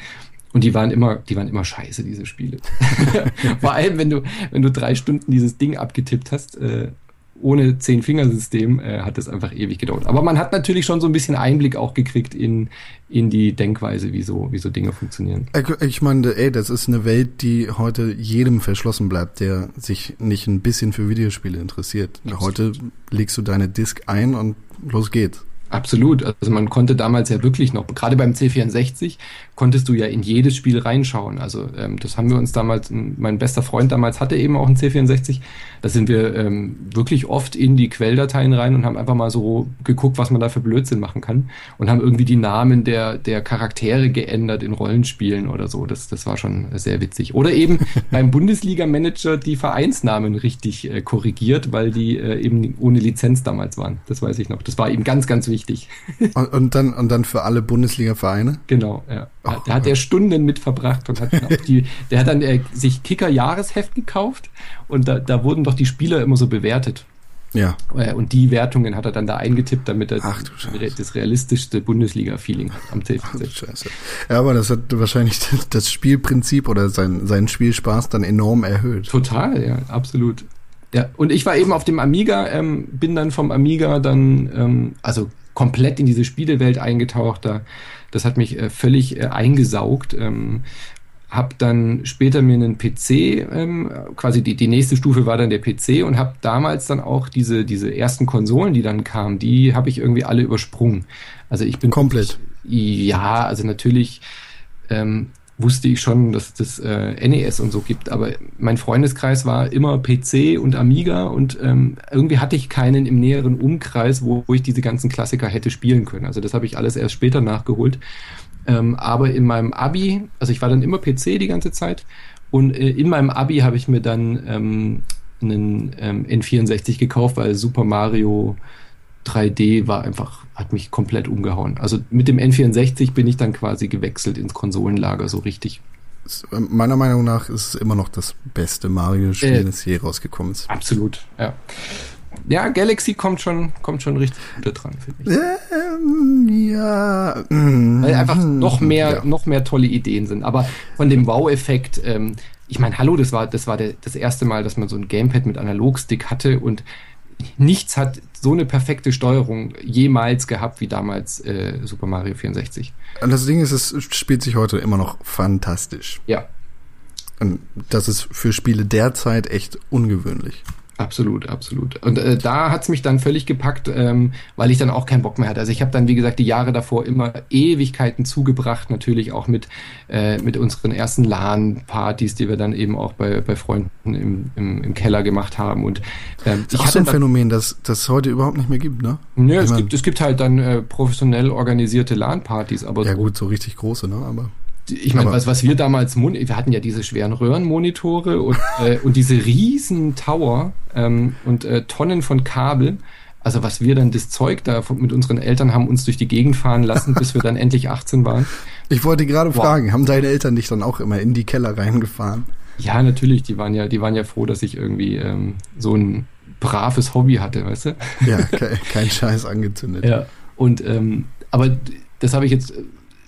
Und die waren immer, die waren immer scheiße, diese Spiele. Vor allem, wenn du, wenn du drei Stunden dieses Ding abgetippt hast, äh, ohne Zehn-Fingersystem äh, hat das einfach ewig gedauert. Aber man hat natürlich schon so ein bisschen Einblick auch gekriegt in, in die Denkweise, wie so, wie so Dinge funktionieren. Ich meine, ey, das ist eine Welt, die heute jedem verschlossen bleibt, der sich nicht ein bisschen für Videospiele interessiert. Heute legst du deine Disk ein und los geht's. Absolut. Also man konnte damals ja wirklich noch, gerade beim C64, konntest du ja in jedes Spiel reinschauen. Also ähm, das haben wir uns damals, mein bester Freund damals hatte eben auch einen C64. Da sind wir ähm, wirklich oft in die Quelldateien rein und haben einfach mal so geguckt, was man da für Blödsinn machen kann. Und haben irgendwie die Namen der, der Charaktere geändert in Rollenspielen oder so. Das, das war schon sehr witzig. Oder eben beim Bundesliga-Manager die Vereinsnamen richtig äh, korrigiert, weil die äh, eben ohne Lizenz damals waren. Das weiß ich noch. Das war eben ganz, ganz wichtig. und, und dann, und dann für alle Bundesliga-Vereine? Genau, ja. Oh, da hat er Stunden mit verbracht und hat die, der hat dann äh, sich Kicker-Jahresheft gekauft und da, da wurden doch die Spieler immer so bewertet. Ja. Äh, und die Wertungen hat er dann da eingetippt, damit er Ach, das realistischste Bundesliga-Feeling hat am Telefon. Scheiße. Ja, aber das hat wahrscheinlich das Spielprinzip oder sein, seinen Spielspaß dann enorm erhöht. Total, ja, absolut. Ja, und ich war eben auf dem Amiga, ähm, bin dann vom Amiga dann, ähm, also komplett in diese Spielewelt eingetaucht. Da, das hat mich äh, völlig äh, eingesaugt. Ähm, habe dann später mir einen PC, ähm, quasi die, die nächste Stufe war dann der PC und habe damals dann auch diese, diese ersten Konsolen, die dann kamen, die habe ich irgendwie alle übersprungen. Also ich bin komplett. Ja, also natürlich ähm, wusste ich schon, dass das äh, NES und so gibt, aber mein Freundeskreis war immer PC und Amiga und ähm, irgendwie hatte ich keinen im näheren Umkreis, wo, wo ich diese ganzen Klassiker hätte spielen können. Also das habe ich alles erst später nachgeholt. Ähm, aber in meinem Abi, also ich war dann immer PC die ganze Zeit und äh, in meinem Abi habe ich mir dann ähm, einen ähm, N64 gekauft, weil Super Mario 3D war einfach, hat mich komplett umgehauen. Also mit dem N64 bin ich dann quasi gewechselt ins Konsolenlager, so richtig. Meiner Meinung nach ist es immer noch das beste Mario-Spiel, äh, das je rausgekommen ist. Absolut, ja. Ja, Galaxy kommt schon, kommt schon richtig gut dran, finde ich. Ähm, ja. Weil einfach noch mehr, ja. noch mehr tolle Ideen sind. Aber von dem Wow-Effekt, ähm, ich meine, hallo, das war, das war der, das erste Mal, dass man so ein Gamepad mit Analogstick hatte und nichts hat so eine perfekte Steuerung jemals gehabt wie damals äh, Super Mario 64. Und das Ding ist, es spielt sich heute immer noch fantastisch. Ja. Und das ist für Spiele derzeit echt ungewöhnlich. Absolut, absolut. Und äh, da hat's mich dann völlig gepackt, ähm, weil ich dann auch keinen Bock mehr hatte. Also ich habe dann, wie gesagt, die Jahre davor immer Ewigkeiten zugebracht, natürlich auch mit, äh, mit unseren ersten LAN-Partys, die wir dann eben auch bei, bei Freunden im, im, im Keller gemacht haben. Und ähm, das ist auch so ein Phänomen, das das heute überhaupt nicht mehr gibt, ne? Ja, es gibt, es gibt halt dann äh, professionell organisierte LAN-Partys, aber ja so, gut, so richtig große, ne? Aber ich meine, was, was wir damals, wir hatten ja diese schweren Röhrenmonitore und, äh, und diese riesen Tower ähm, und äh, Tonnen von Kabel. Also was wir dann das Zeug da mit unseren Eltern haben uns durch die Gegend fahren lassen, bis wir dann endlich 18 waren. Ich wollte gerade wow. fragen, haben deine Eltern dich dann auch immer in die Keller reingefahren? Ja, natürlich. Die waren ja, die waren ja froh, dass ich irgendwie ähm, so ein braves Hobby hatte, weißt du? Ja, kein, kein Scheiß angezündet. Ja. Und ähm, aber das habe ich jetzt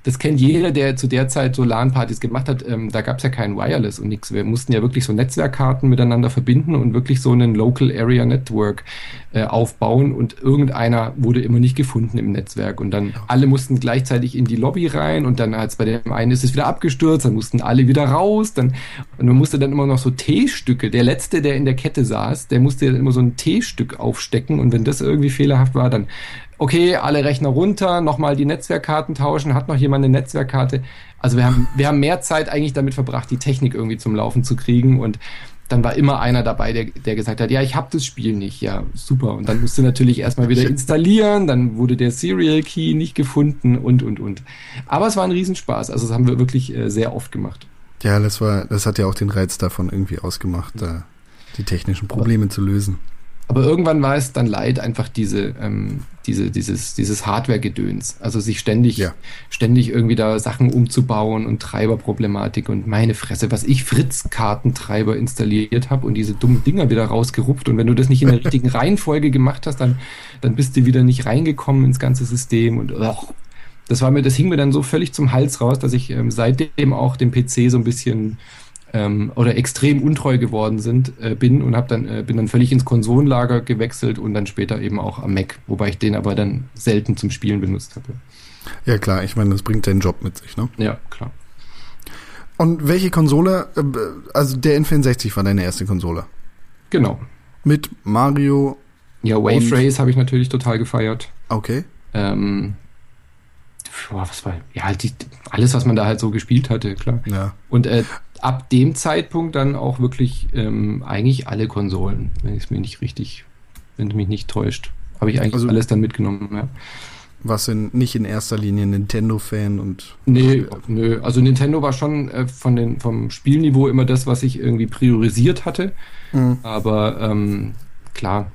das kennt jeder, der zu der Zeit so LAN-Partys gemacht hat. Ähm, da gab es ja kein Wireless und nichts. Wir mussten ja wirklich so Netzwerkkarten miteinander verbinden und wirklich so einen Local Area Network äh, aufbauen und irgendeiner wurde immer nicht gefunden im Netzwerk und dann alle mussten gleichzeitig in die Lobby rein und dann als bei dem einen ist es wieder abgestürzt, dann mussten alle wieder raus, dann und man musste dann immer noch so T-Stücke. Der letzte, der in der Kette saß, der musste dann immer so ein T-Stück aufstecken und wenn das irgendwie fehlerhaft war, dann okay, alle Rechner runter, nochmal die Netzwerkkarten tauschen, hat noch jemand eine Netzwerkkarte. Also wir haben, wir haben mehr Zeit eigentlich damit verbracht, die Technik irgendwie zum Laufen zu kriegen und dann war immer einer dabei, der, der gesagt hat, ja, ich habe das Spiel nicht. Ja, super. Und dann musste natürlich erstmal wieder installieren, dann wurde der Serial Key nicht gefunden und, und, und. Aber es war ein Riesenspaß. Also das haben wir wirklich äh, sehr oft gemacht. Ja, das war, das hat ja auch den Reiz davon irgendwie ausgemacht, da die technischen Probleme zu lösen. Aber irgendwann war es dann leid, einfach diese, ähm, diese, dieses, dieses Hardware-Gedöns. Also sich ständig, ja. ständig irgendwie da Sachen umzubauen und Treiberproblematik und meine Fresse, was ich Fritz-Kartentreiber installiert habe und diese dummen Dinger wieder rausgerupft. Und wenn du das nicht in der richtigen Reihenfolge gemacht hast, dann, dann bist du wieder nicht reingekommen ins ganze System und och, das war mir, das hing mir dann so völlig zum Hals raus, dass ich ähm, seitdem auch den PC so ein bisschen ähm, oder extrem untreu geworden sind, äh, bin und hab dann, äh, bin dann völlig ins Konsolenlager gewechselt und dann später eben auch am Mac, wobei ich den aber dann selten zum Spielen benutzt habe. Ja klar, ich meine, das bringt deinen Job mit sich, ne? Ja, klar. Und welche Konsole, äh, also der N64 war deine erste Konsole? Genau. Mit Mario. Ja, Wave Race habe ich natürlich total gefeiert. Okay. Ähm, boah, was war, ja, halt die, alles, was man da halt so gespielt hatte, klar. Ja. Und äh, ab dem Zeitpunkt dann auch wirklich ähm, eigentlich alle Konsolen, wenn es mir nicht richtig, wenn es mich nicht täuscht. Habe ich eigentlich also, alles dann mitgenommen, ja. Was in, nicht in erster Linie Nintendo-Fan und. Nee, nö. Also Nintendo war schon äh, von den, vom Spielniveau immer das, was ich irgendwie priorisiert hatte. Mhm. Aber ähm, klar.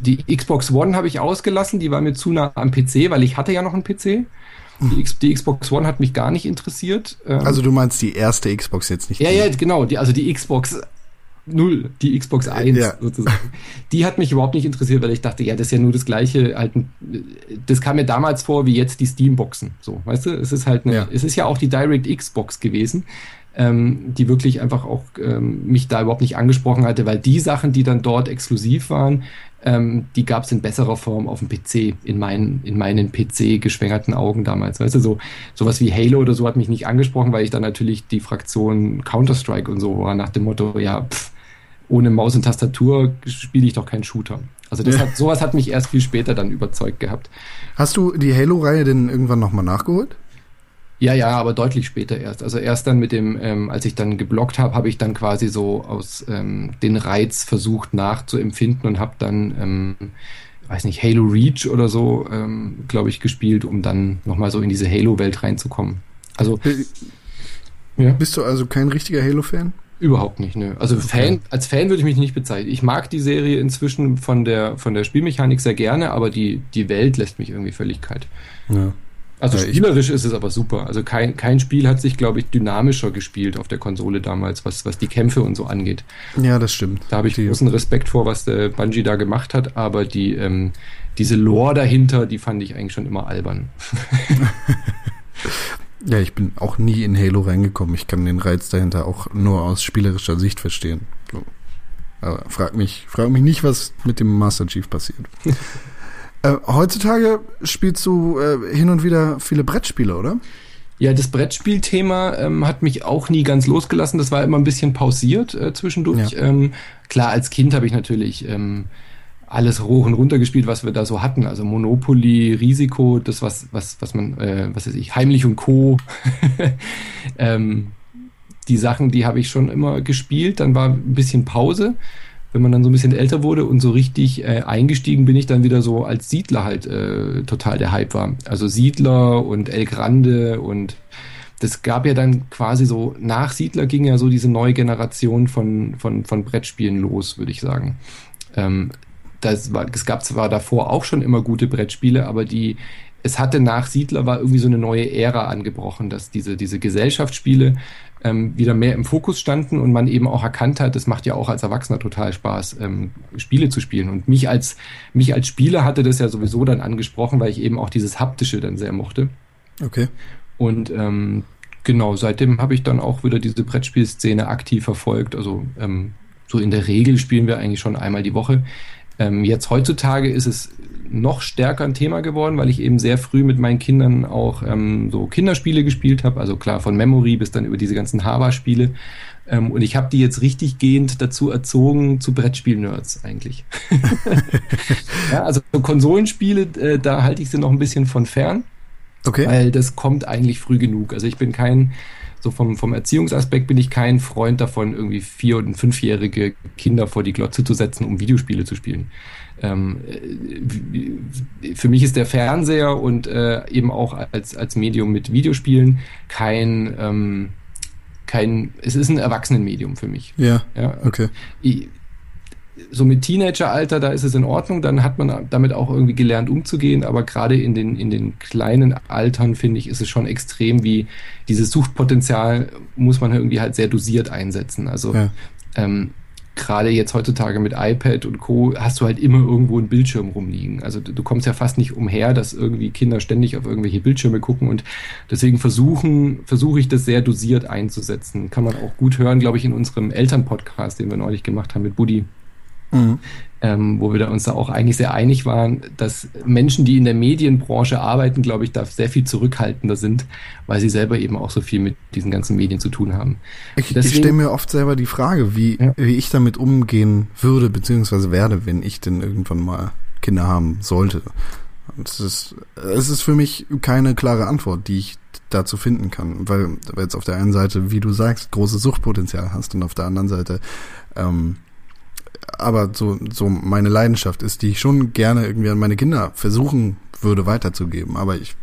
Die Xbox One habe ich ausgelassen, die war mir zu nah am PC, weil ich hatte ja noch einen PC. Die, X, die, Xbox One hat mich gar nicht interessiert. Ähm, also du meinst die erste Xbox jetzt nicht? Ja, ja, genau. Die, also die Xbox 0, die Xbox 1 ja. sozusagen. Die hat mich überhaupt nicht interessiert, weil ich dachte, ja, das ist ja nur das gleiche. Halt, das kam mir damals vor wie jetzt die Steam-Boxen. So, weißt du, es ist halt, eine, ja. es ist ja auch die Direct Xbox gewesen ähm, die wirklich einfach auch ähm, mich da überhaupt nicht angesprochen hatte, weil die Sachen, die dann dort exklusiv waren, ähm, die gab es in besserer Form auf dem PC, in meinen, in meinen PC geschwängerten Augen damals. Weißt du, so sowas wie Halo oder so hat mich nicht angesprochen, weil ich dann natürlich die Fraktion Counter-Strike und so war nach dem Motto, ja, pff, ohne Maus und Tastatur spiele ich doch keinen Shooter. Also das hat, sowas hat mich erst viel später dann überzeugt gehabt. Hast du die Halo-Reihe denn irgendwann nochmal nachgeholt? Ja, ja, aber deutlich später erst. Also erst dann mit dem, ähm, als ich dann geblockt habe, habe ich dann quasi so aus ähm, den Reiz versucht nachzuempfinden und habe dann, ähm, weiß nicht, Halo Reach oder so, ähm, glaube ich, gespielt, um dann nochmal so in diese Halo-Welt reinzukommen. Also äh, ja. Bist du also kein richtiger Halo-Fan? Überhaupt nicht, ne. Also okay. Fan, als Fan würde ich mich nicht bezeichnen. Ich mag die Serie inzwischen von der, von der Spielmechanik sehr gerne, aber die, die Welt lässt mich irgendwie völlig kalt. Ja. Also ja, spielerisch ist es aber super. Also kein, kein Spiel hat sich, glaube ich, dynamischer gespielt auf der Konsole damals, was, was die Kämpfe und so angeht. Ja, das stimmt. Da habe ich die, großen Respekt vor, was der Bungie da gemacht hat, aber die, ähm, diese Lore dahinter, die fand ich eigentlich schon immer albern. ja, ich bin auch nie in Halo reingekommen. Ich kann den Reiz dahinter auch nur aus spielerischer Sicht verstehen. Aber frag mich, frag mich nicht, was mit dem Master Chief passiert. Äh, heutzutage spielst du äh, hin und wieder viele Brettspiele, oder? Ja, das Brettspielthema ähm, hat mich auch nie ganz losgelassen. Das war immer ein bisschen pausiert äh, zwischendurch. Ja. Ähm, klar, als Kind habe ich natürlich ähm, alles hoch und runter gespielt, was wir da so hatten. Also Monopoly, Risiko, das was was was man, äh, was weiß ich, heimlich und Co. ähm, die Sachen, die habe ich schon immer gespielt. Dann war ein bisschen Pause wenn man dann so ein bisschen älter wurde und so richtig äh, eingestiegen bin ich dann wieder so als Siedler halt äh, total der Hype war. Also Siedler und El Grande und das gab ja dann quasi so, nach Siedler ging ja so diese neue Generation von, von, von Brettspielen los, würde ich sagen. Ähm, das war, es gab zwar davor auch schon immer gute Brettspiele, aber die, es hatte nach Siedler war irgendwie so eine neue Ära angebrochen, dass diese, diese Gesellschaftsspiele ähm, wieder mehr im Fokus standen und man eben auch erkannt hat, es macht ja auch als Erwachsener total Spaß, ähm, Spiele zu spielen. Und mich als, mich als Spieler hatte das ja sowieso dann angesprochen, weil ich eben auch dieses Haptische dann sehr mochte. Okay. Und ähm, genau, seitdem habe ich dann auch wieder diese Brettspielszene aktiv verfolgt. Also ähm, so in der Regel spielen wir eigentlich schon einmal die Woche. Ähm, jetzt heutzutage ist es noch stärker ein Thema geworden, weil ich eben sehr früh mit meinen Kindern auch ähm, so Kinderspiele gespielt habe. Also klar, von Memory bis dann über diese ganzen Hava-Spiele. Ähm, und ich habe die jetzt richtig gehend dazu erzogen zu Brettspiel-Nerds eigentlich. ja, also so Konsolenspiele, äh, da halte ich sie noch ein bisschen von fern. Okay. Weil das kommt eigentlich früh genug. Also ich bin kein, so vom, vom Erziehungsaspekt bin ich kein Freund davon, irgendwie vier- und fünfjährige Kinder vor die Glotze zu setzen, um Videospiele zu spielen. Ähm, äh, für mich ist der Fernseher und äh, eben auch als, als Medium mit Videospielen kein, ähm, kein, es ist ein Erwachsenenmedium für mich. Ja. Ja, Okay. ich, so mit Teenageralter, da ist es in Ordnung, dann hat man damit auch irgendwie gelernt umzugehen, aber gerade in den, in den kleinen Altern, finde ich, ist es schon extrem, wie dieses Suchtpotenzial muss man irgendwie halt sehr dosiert einsetzen. Also Ja. ähm, gerade jetzt heutzutage mit iPad und Co. hast du halt immer irgendwo einen Bildschirm rumliegen. Also du, du kommst ja fast nicht umher, dass irgendwie Kinder ständig auf irgendwelche Bildschirme gucken und deswegen versuchen, versuche ich das sehr dosiert einzusetzen. Kann man auch gut hören, glaube ich, in unserem Elternpodcast, den wir neulich gemacht haben mit Buddy Mhm. ähm, wo wir da uns da auch eigentlich sehr einig waren, dass Menschen, die in der Medienbranche arbeiten, glaube ich, da sehr viel zurückhaltender sind, weil sie selber eben auch so viel mit diesen ganzen Medien zu tun haben. Ich, ich stelle mir oft selber die Frage, wie, Ja. wie ich damit umgehen würde, beziehungsweise werde, wenn ich denn irgendwann mal Kinder haben sollte. Es ist, es ist für mich keine klare Antwort, die ich dazu finden kann, weil du jetzt auf der einen Seite, wie du sagst, großes Suchtpotenzial hast und auf der anderen Seite, ähm, aber so, so meine Leidenschaft ist, die ich schon gerne irgendwie an meine Kinder versuchen würde weiterzugeben. Aber ich,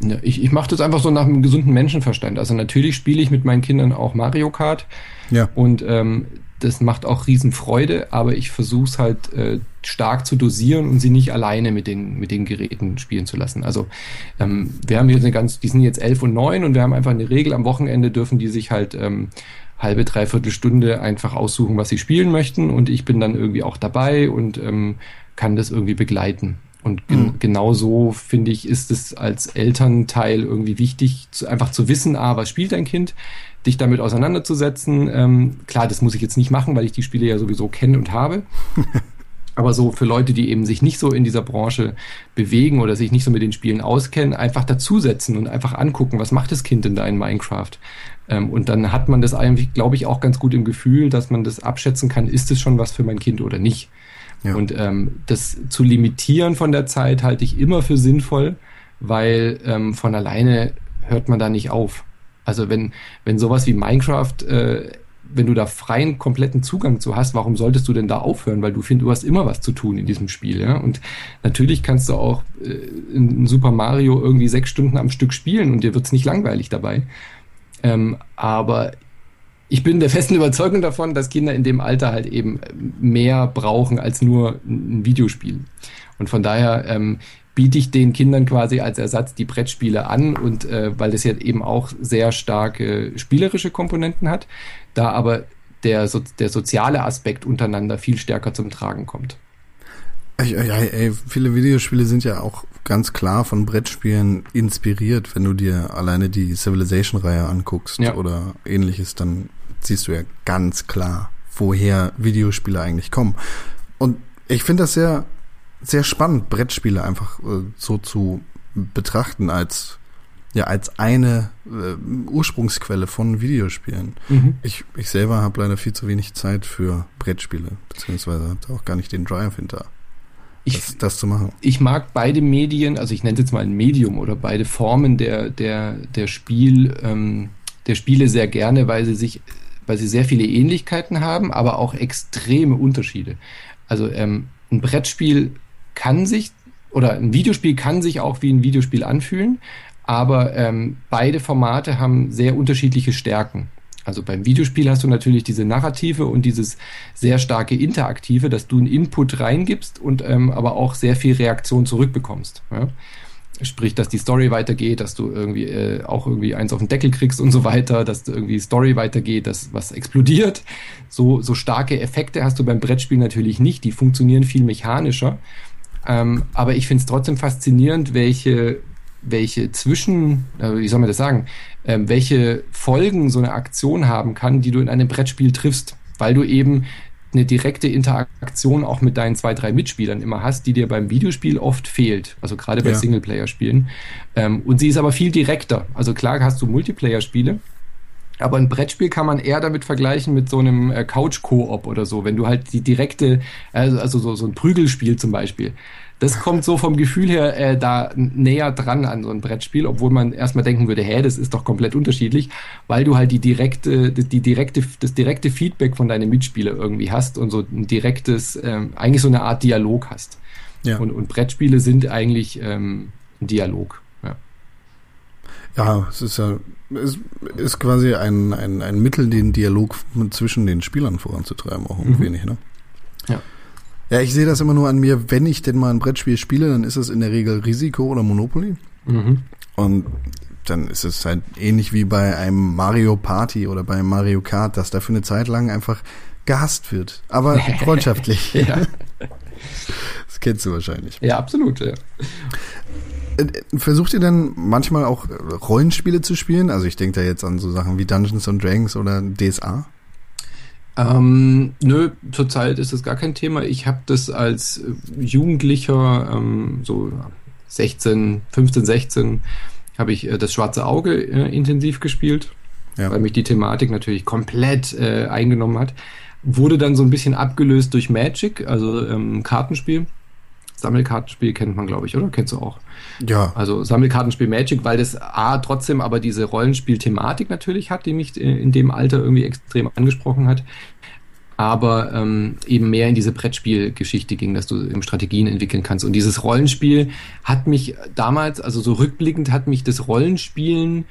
Ja, ich ich mache das einfach so nach einem gesunden Menschenverstand. Also natürlich spiele ich mit meinen Kindern auch Mario Kart ja, und ähm, das macht auch Riesenfreude, aber ich versuche es halt äh, stark zu dosieren und sie nicht alleine mit den, mit den Geräten spielen zu lassen. Also ähm, wir haben jetzt eine ganz, die sind jetzt elf und neun und wir haben einfach eine Regel, am Wochenende dürfen die sich halt ähm, halbe, dreiviertel Stunde einfach aussuchen, was sie spielen möchten und ich bin dann irgendwie auch dabei und ähm, kann das irgendwie begleiten. Und gen Mhm. genau so, finde ich, ist es als Elternteil irgendwie wichtig, zu, einfach zu wissen, ah, was spielt dein Kind, dich damit auseinanderzusetzen. Ähm, klar, das muss ich jetzt nicht machen, weil ich die Spiele ja sowieso kenne und habe. Aber so für Leute, die eben sich nicht so in dieser Branche bewegen oder sich nicht so mit den Spielen auskennen, einfach dazusetzen und einfach angucken, was macht das Kind denn da in Minecraft? Ähm, und dann hat man das eigentlich, glaube ich, auch ganz gut im Gefühl, dass man das abschätzen kann, ist es schon was für mein Kind oder nicht. Ja. Und ähm, das zu limitieren von der Zeit halte ich immer für sinnvoll, weil ähm, von alleine hört man da nicht auf. Also wenn, wenn sowas wie Minecraft, äh, wenn du da freien, kompletten Zugang zu hast, warum solltest du denn da aufhören? Weil du findest, du hast immer was zu tun in diesem Spiel, ja. Und natürlich kannst du auch äh, in Super Mario irgendwie sechs Stunden am Stück spielen und dir wird's nicht langweilig dabei. Ähm, aber ich bin der festen Überzeugung davon, dass Kinder in dem Alter halt eben mehr brauchen als nur ein Videospiel. Und von daher ähm, biete ich den Kindern quasi als Ersatz die Brettspiele an und äh, weil das ja eben auch sehr starke spielerische Komponenten hat, da aber der, so, der soziale Aspekt untereinander viel stärker zum Tragen kommt. Ja, ja, ey, viele Videospiele sind ja auch ganz klar von Brettspielen inspiriert. Wenn du dir alleine die Civilization-Reihe anguckst Ja. oder ähnliches, dann siehst du ja ganz klar, woher Videospiele eigentlich kommen. Und ich finde das sehr, sehr spannend, Brettspiele einfach äh, so zu betrachten als ja als eine äh, Ursprungsquelle von Videospielen. Ich, ich selber habe leider viel zu wenig Zeit für Brettspiele, beziehungsweise habe auch gar nicht den Drive hinter Ich, das, das zu machen. ich mag beide Medien, also ich nenne es jetzt mal ein Medium oder beide Formen der, der, der Spiel, ähm, der Spiele sehr gerne, weil sie sich, weil sie sehr viele Ähnlichkeiten haben, aber auch extreme Unterschiede. Also ähm, ein Brettspiel kann sich oder ein Videospiel kann sich auch wie ein Videospiel anfühlen, aber ähm, beide Formate haben sehr unterschiedliche Stärken. Also beim Videospiel hast du natürlich diese Narrative und dieses sehr starke Interaktive, dass du einen Input reingibst und ähm, aber auch sehr viel Reaktion zurückbekommst. Ja? Sprich, dass die Story weitergeht, dass du irgendwie äh, auch irgendwie eins auf den Deckel kriegst und so weiter, dass du irgendwie Story weitergeht, dass was explodiert. So, so starke Effekte hast du beim Brettspiel natürlich nicht, die funktionieren viel mechanischer. Ähm, aber ich finde es trotzdem faszinierend, welche welche Zwischen, äh, wie soll man das sagen, ähm, welche Folgen so eine Aktion haben kann, die du in einem Brettspiel triffst, weil du eben eine direkte Interaktion auch mit deinen zwei, drei Mitspielern immer hast, die dir beim Videospiel oft fehlt. Also gerade bei Ja. Singleplayer-Spielen. Ähm, und sie ist aber viel direkter. Also klar hast du Multiplayer-Spiele, aber ein Brettspiel kann man eher damit vergleichen mit so einem äh, Couch-Koop oder so, wenn du halt die direkte, also, also so, so ein Prügelspiel zum Beispiel. Das kommt so vom Gefühl her äh, da näher dran an so ein Brettspiel, obwohl man erstmal denken würde, hä, das ist doch komplett unterschiedlich, weil du halt die direkte, die, die direkte, das direkte Feedback von deinen Mitspielern irgendwie hast und so ein direktes, ähm, eigentlich so eine Art Dialog hast. Ja. Und, und Brettspiele sind eigentlich ähm, ein Dialog. Ja. Ja, es ist ja, es ist quasi ein, ein, ein Mittel, den Dialog zwischen den Spielern voranzutreiben, auch ein Mhm. wenig, ne? Ja. Ja, ich sehe das immer nur an mir, wenn ich denn mal ein Brettspiel spiele, dann ist es in der Regel Risiko oder Monopoly. Mhm. Und dann ist es halt ähnlich wie bei einem Mario Party oder bei einem Mario Kart, dass da für eine Zeit lang einfach gehasst wird. Aber freundschaftlich. Ja. Das kennst du wahrscheinlich. ja, absolut. Ja. Äh, Versucht ihr dann manchmal auch Rollenspiele zu spielen? Also ich denke da jetzt an so Sachen wie Dungeons and Dragons oder DSA. Ähm, nö, zurzeit ist das gar kein Thema. Ich habe das als äh, Jugendlicher, ähm, so 16, 15, 16, habe ich äh, das Schwarze Auge äh, intensiv gespielt, Ja. weil mich die Thematik natürlich komplett äh, eingenommen hat. Wurde dann so ein bisschen abgelöst durch Magic, also ähm, Kartenspiel. Sammelkartenspiel kennt man, glaube ich, oder? Kennst du auch? Ja. Also Sammelkartenspiel Magic, weil das A trotzdem aber diese Rollenspiel-Thematik natürlich hat, die mich äh, in dem Alter irgendwie extrem angesprochen hat. Aber ähm, eben mehr in diese Brettspielgeschichte ging, dass du eben Strategien entwickeln kannst. Und dieses Rollenspiel hat mich damals, also so rückblickend, hat mich das Rollenspielen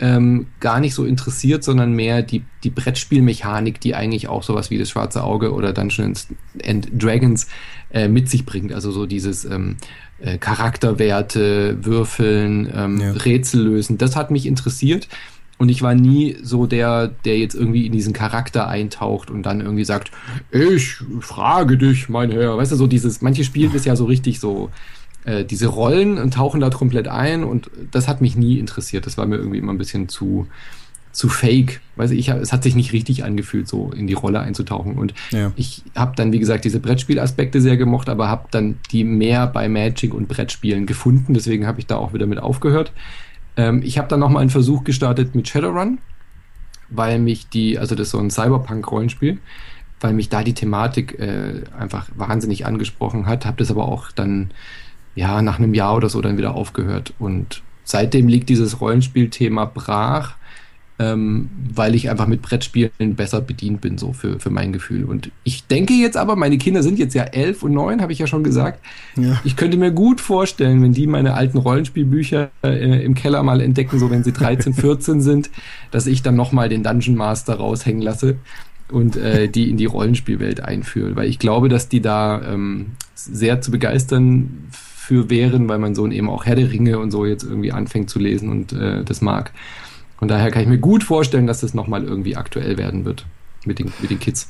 ähm, gar nicht so interessiert, sondern mehr die, die Brettspielmechanik, die eigentlich auch sowas wie das Schwarze Auge oder Dungeons and Dragons äh, mit sich bringt. Also so dieses ähm, äh, Charakterwerte, Würfeln, ähm, Ja. Rätsel lösen. Das hat mich interessiert. Und ich war nie so der, der jetzt irgendwie in diesen Charakter eintaucht und dann irgendwie sagt, ich frage dich, mein Herr. Weißt du, so dieses, manche spielen das ja so richtig so, äh, diese Rollen und tauchen da komplett ein und das hat mich nie interessiert. Das war mir irgendwie immer ein bisschen zu, zu fake. Weiß ich, es hat sich nicht richtig angefühlt, so in die Rolle einzutauchen. Und Ja. ich habe dann, wie gesagt, diese Brettspielaspekte sehr gemocht, aber habe dann die mehr bei Magic und Brettspielen gefunden. Deswegen habe ich da auch wieder mit aufgehört. Ähm, ich habe dann nochmal einen Versuch gestartet mit Shadowrun, weil mich die, also das ist so ein Cyberpunk-Rollenspiel, weil mich da die Thematik äh, einfach wahnsinnig angesprochen hat. Habe das aber auch dann, ja, nach einem Jahr oder so dann wieder aufgehört. Und seitdem liegt dieses Rollenspielthema brach ähm, weil ich einfach mit Brettspielen besser bedient bin, so für, für mein Gefühl. Und ich denke jetzt aber, meine Kinder sind jetzt ja elf und neun, habe ich ja schon gesagt. Ja. Ich könnte mir gut vorstellen, wenn die meine alten Rollenspielbücher äh, im Keller mal entdecken, so wenn sie 13, 14 sind, dass ich dann nochmal den Dungeon Master raushängen lasse und äh, die in die Rollenspielwelt einführe. Weil ich glaube, dass die da ähm, sehr zu begeistern für wären, weil mein Sohn eben auch Herr der Ringe und so jetzt irgendwie anfängt zu lesen und äh, das mag. Von daher kann ich mir gut vorstellen, dass das nochmal irgendwie aktuell werden wird mit den, mit den Kids.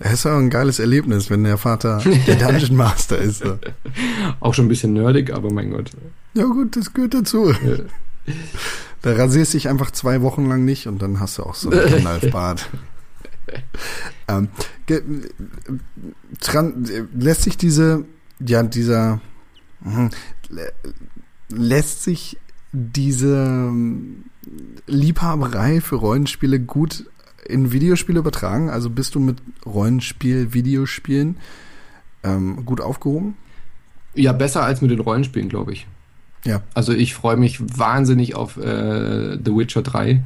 Es ist ja ein geiles Erlebnis, wenn der Vater der Dungeon Master ist. Auch schon ein bisschen nerdig, aber mein Gott. Ja gut, das gehört dazu. Äh, Da rasierst dich einfach zwei Wochen lang nicht und dann hast du auch so einen Gandalf-Bart. ähm, lässt sich diese, ja, dieser, lä- lässt sich diese ähm, Liebhaberei für Rollenspiele gut in Videospiele übertragen? Also bist du mit Rollenspiel, Videospielen ähm, gut aufgehoben? ja, besser als mit den Rollenspielen, glaube ich. Ja. Also ich freue mich wahnsinnig auf äh, The Witcher 3,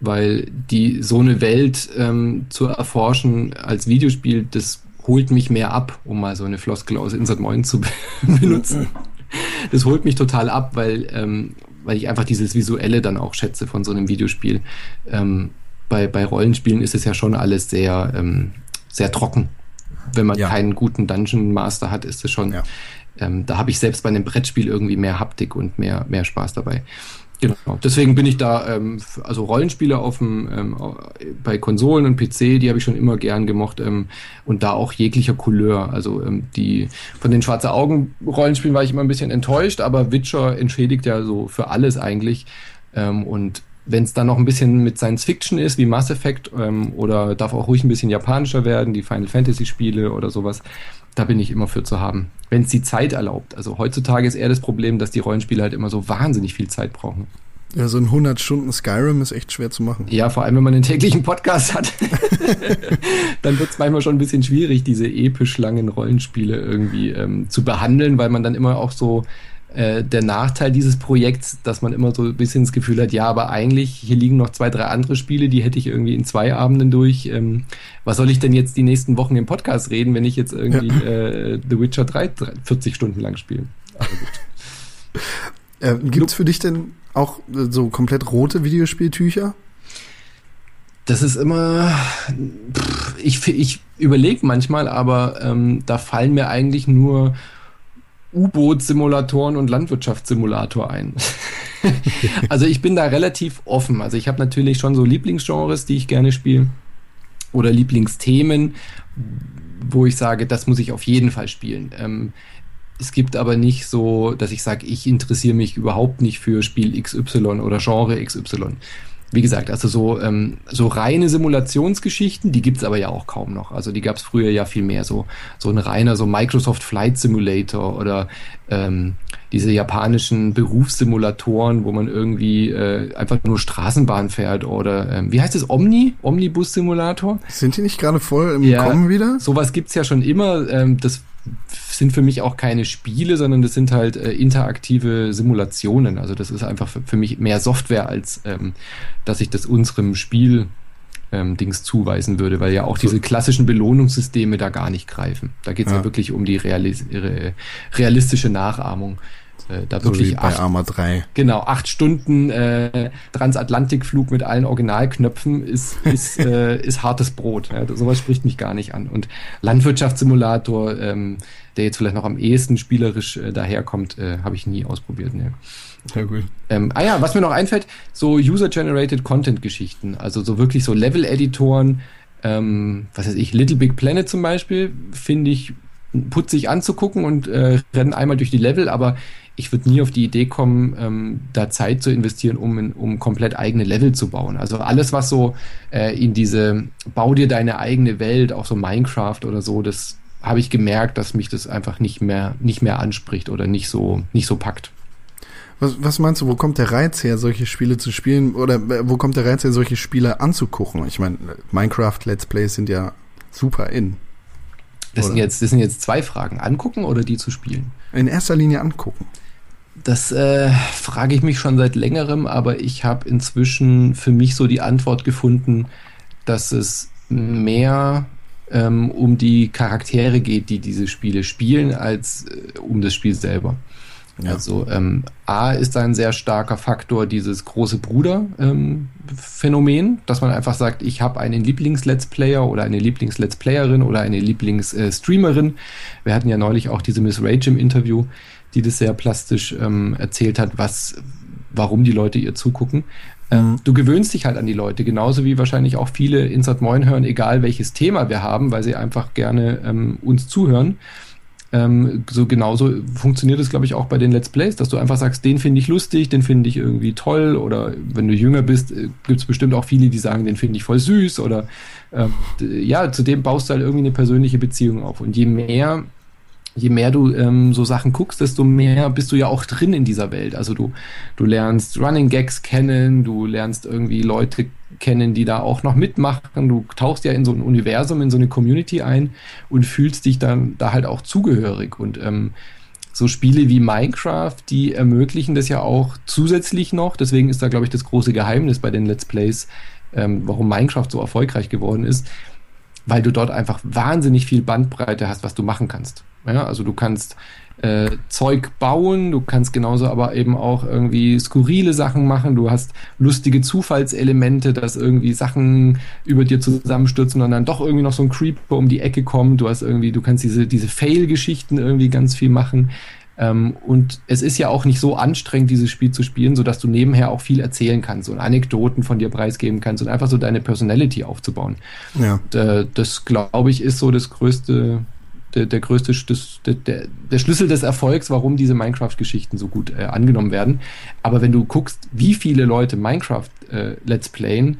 weil die so eine Welt ähm, zu erforschen als Videospiel, das holt mich mehr ab, um mal so eine Floskel aus Insert Moin zu benutzen. Das holt mich total ab, weil, ähm, weil ich einfach dieses Visuelle dann auch schätze von so einem Videospiel. Ähm, bei, bei Rollenspielen ist es ja schon alles sehr, ähm, sehr trocken. Wenn man Ja. keinen guten Dungeon Master hat, ist es schon Ja. ähm, da habe ich selbst bei einem Brettspiel irgendwie mehr Haptik und mehr, mehr Spaß dabei. Genau, deswegen bin ich da, ähm, also Rollenspiele auf dem, ähm, bei Konsolen und PC, die habe ich schon immer gern gemocht ähm, und da auch jeglicher Couleur. Also ähm, die von den Schwarze Augen Rollenspielen war ich immer ein bisschen enttäuscht, aber Witcher entschädigt ja so für alles eigentlich. Ähm, und wenn es dann noch ein bisschen mit Science Fiction ist, wie Mass Effect ähm, oder darf auch ruhig ein bisschen japanischer werden, die Final Fantasy Spiele oder sowas, da bin ich immer für zu haben, wenn es die Zeit erlaubt. Also heutzutage ist eher das Problem, dass die Rollenspiele halt immer so wahnsinnig viel Zeit brauchen. Ja, so ein 100 Stunden Skyrim ist echt schwer zu machen. Ja, vor allem, wenn man einen täglichen Podcast hat, dann wird es manchmal schon ein bisschen schwierig, diese episch langen Rollenspiele irgendwie ähm, zu behandeln, weil man dann immer auch so äh, der Nachteil dieses Projekts, dass man immer so ein bisschen das Gefühl hat, ja, aber eigentlich, hier liegen noch zwei, drei andere Spiele, die hätte ich irgendwie in zwei Abenden durch. Ähm, was soll ich denn jetzt die nächsten Wochen im Podcast reden, wenn ich jetzt irgendwie ja. äh, The Witcher 3 40 Stunden lang spiele? Äh, Gibt es für dich denn auch äh, so komplett rote Videospieltücher? Das ist immer, pff, ich, ich überlege manchmal, aber ähm, da fallen mir eigentlich nur U-Boot-Simulatoren und Landwirtschaftssimulator ein. also ich bin da relativ offen. Also ich habe natürlich schon so Lieblingsgenres, die ich gerne spiele oder Lieblingsthemen, wo ich sage, das muss ich auf jeden Fall spielen. Ähm, es gibt aber nicht so, dass ich sage, ich interessiere mich überhaupt nicht für Spiel XY oder Genre XY wie gesagt, also so, ähm, so reine Simulationsgeschichten, die gibt's aber ja auch kaum noch. Also die gab's früher ja viel mehr. So, so ein reiner, so Microsoft Flight Simulator oder ähm, diese japanischen Berufssimulatoren, wo man irgendwie äh, einfach nur Straßenbahn fährt oder ähm, wie heißt es, Omni? Omnibus-Simulator? Sind die nicht gerade voll im ja, Kommen wieder? Sowas gibt's ja schon immer. Ähm, das sind für mich auch keine Spiele, sondern das sind halt äh, interaktive Simulationen. Also das ist einfach für, für mich mehr Software, als ähm, dass ich das unserem Spiel ähm, Dings zuweisen würde, weil ja auch diese klassischen Belohnungssysteme da gar nicht greifen. Da geht es ja. ja. wirklich um die realis realistische Nachahmung. Äh, da so wirklich wie bei acht, Arma 3. Genau, acht Stunden äh, Transatlantikflug mit allen Originalknöpfen ist, ist, äh, ist hartes Brot. Ja, sowas spricht mich gar nicht an. Und Landwirtschaftssimulator, ähm, der jetzt vielleicht noch am ehesten spielerisch äh, daherkommt, äh, habe ich nie ausprobiert. Ne. Ja, gut. Ähm, ah ja, was mir noch einfällt, so User-Generated Content-Geschichten, also so wirklich so Level-Editoren, ähm, was weiß ich, Little Big Planet zum Beispiel, finde ich putzig anzugucken und äh, rennen einmal durch die Level, aber ich würde nie auf die Idee kommen, ähm, da Zeit zu investieren, um, in, um komplett eigene Level zu bauen. Also alles, was so äh, in diese Bau dir deine eigene Welt, auch so Minecraft oder so, das habe ich gemerkt, dass mich das einfach nicht mehr, nicht mehr anspricht oder nicht so, nicht so packt. Was, was meinst du, wo kommt der Reiz her, solche Spiele zu spielen? Oder äh, wo kommt der Reiz her, solche Spiele anzugucken? Ich meine, Minecraft Let's Plays sind ja super in. Das sind, jetzt, das sind jetzt zwei Fragen. Angucken oder die zu spielen? In erster Linie angucken. Das äh, frage ich mich schon seit längerem, aber ich habe inzwischen für mich so die Antwort gefunden, dass es mehr ähm, um die Charaktere geht, die diese Spiele spielen, als äh, um das Spiel selber. Ja. Also ähm, A ist ein sehr starker Faktor dieses große Bruder-Phänomen, ähm, dass man einfach sagt, ich habe einen Lieblings-Let's Player oder eine Lieblings-Let's Playerin oder eine Lieblings-Streamerin. Äh, Wir hatten ja neulich auch diese Miss Rage im Interview, die das sehr plastisch ähm, erzählt hat, was, warum die Leute ihr zugucken. Ähm, du gewöhnst dich halt an die Leute, genauso wie wahrscheinlich auch viele Insert Moin hören, egal welches Thema wir haben, weil sie einfach gerne ähm, uns zuhören. Ähm, so genauso funktioniert es, glaube ich, auch bei den Let's Plays, dass du einfach sagst, den finde ich lustig, den finde ich irgendwie toll oder wenn du jünger bist, äh, gibt es bestimmt auch viele, die sagen, den finde ich voll süß oder ähm, ja, zu dem baust du halt irgendwie eine persönliche Beziehung auf. Und je mehr je mehr du ähm, so Sachen guckst, desto mehr bist du ja auch drin in dieser Welt. Also du, du lernst Running Gags kennen, du lernst irgendwie Leute kennen, die da auch noch mitmachen. Du tauchst ja in so ein Universum, in so eine Community ein und fühlst dich dann da halt auch zugehörig. Und ähm, so Spiele wie Minecraft, die ermöglichen das ja auch zusätzlich noch. Deswegen ist da, glaube ich, das große Geheimnis bei den Let's Plays, ähm, warum Minecraft so erfolgreich geworden ist, weil du dort einfach wahnsinnig viel Bandbreite hast, was du machen kannst. Ja, also du kannst äh, Zeug bauen, du kannst genauso aber eben auch irgendwie skurrile Sachen machen, du hast lustige Zufallselemente, dass irgendwie Sachen über dir zusammenstürzen und dann doch irgendwie noch so ein Creeper um die Ecke kommt, du hast irgendwie, du kannst diese, diese Fail-Geschichten irgendwie ganz viel machen. Ähm, und es ist ja auch nicht so anstrengend, dieses Spiel zu spielen, sodass du nebenher auch viel erzählen kannst und Anekdoten von dir preisgeben kannst und einfach so deine Personality aufzubauen. Ja. Und, äh, das, glaube ich, ist so das größte, der, der größte, das, der, der, Schlüssel des Erfolgs, warum diese Minecraft-Geschichten so gut äh, angenommen werden. Aber wenn du guckst, wie viele Leute Minecraft äh, Let's Playen,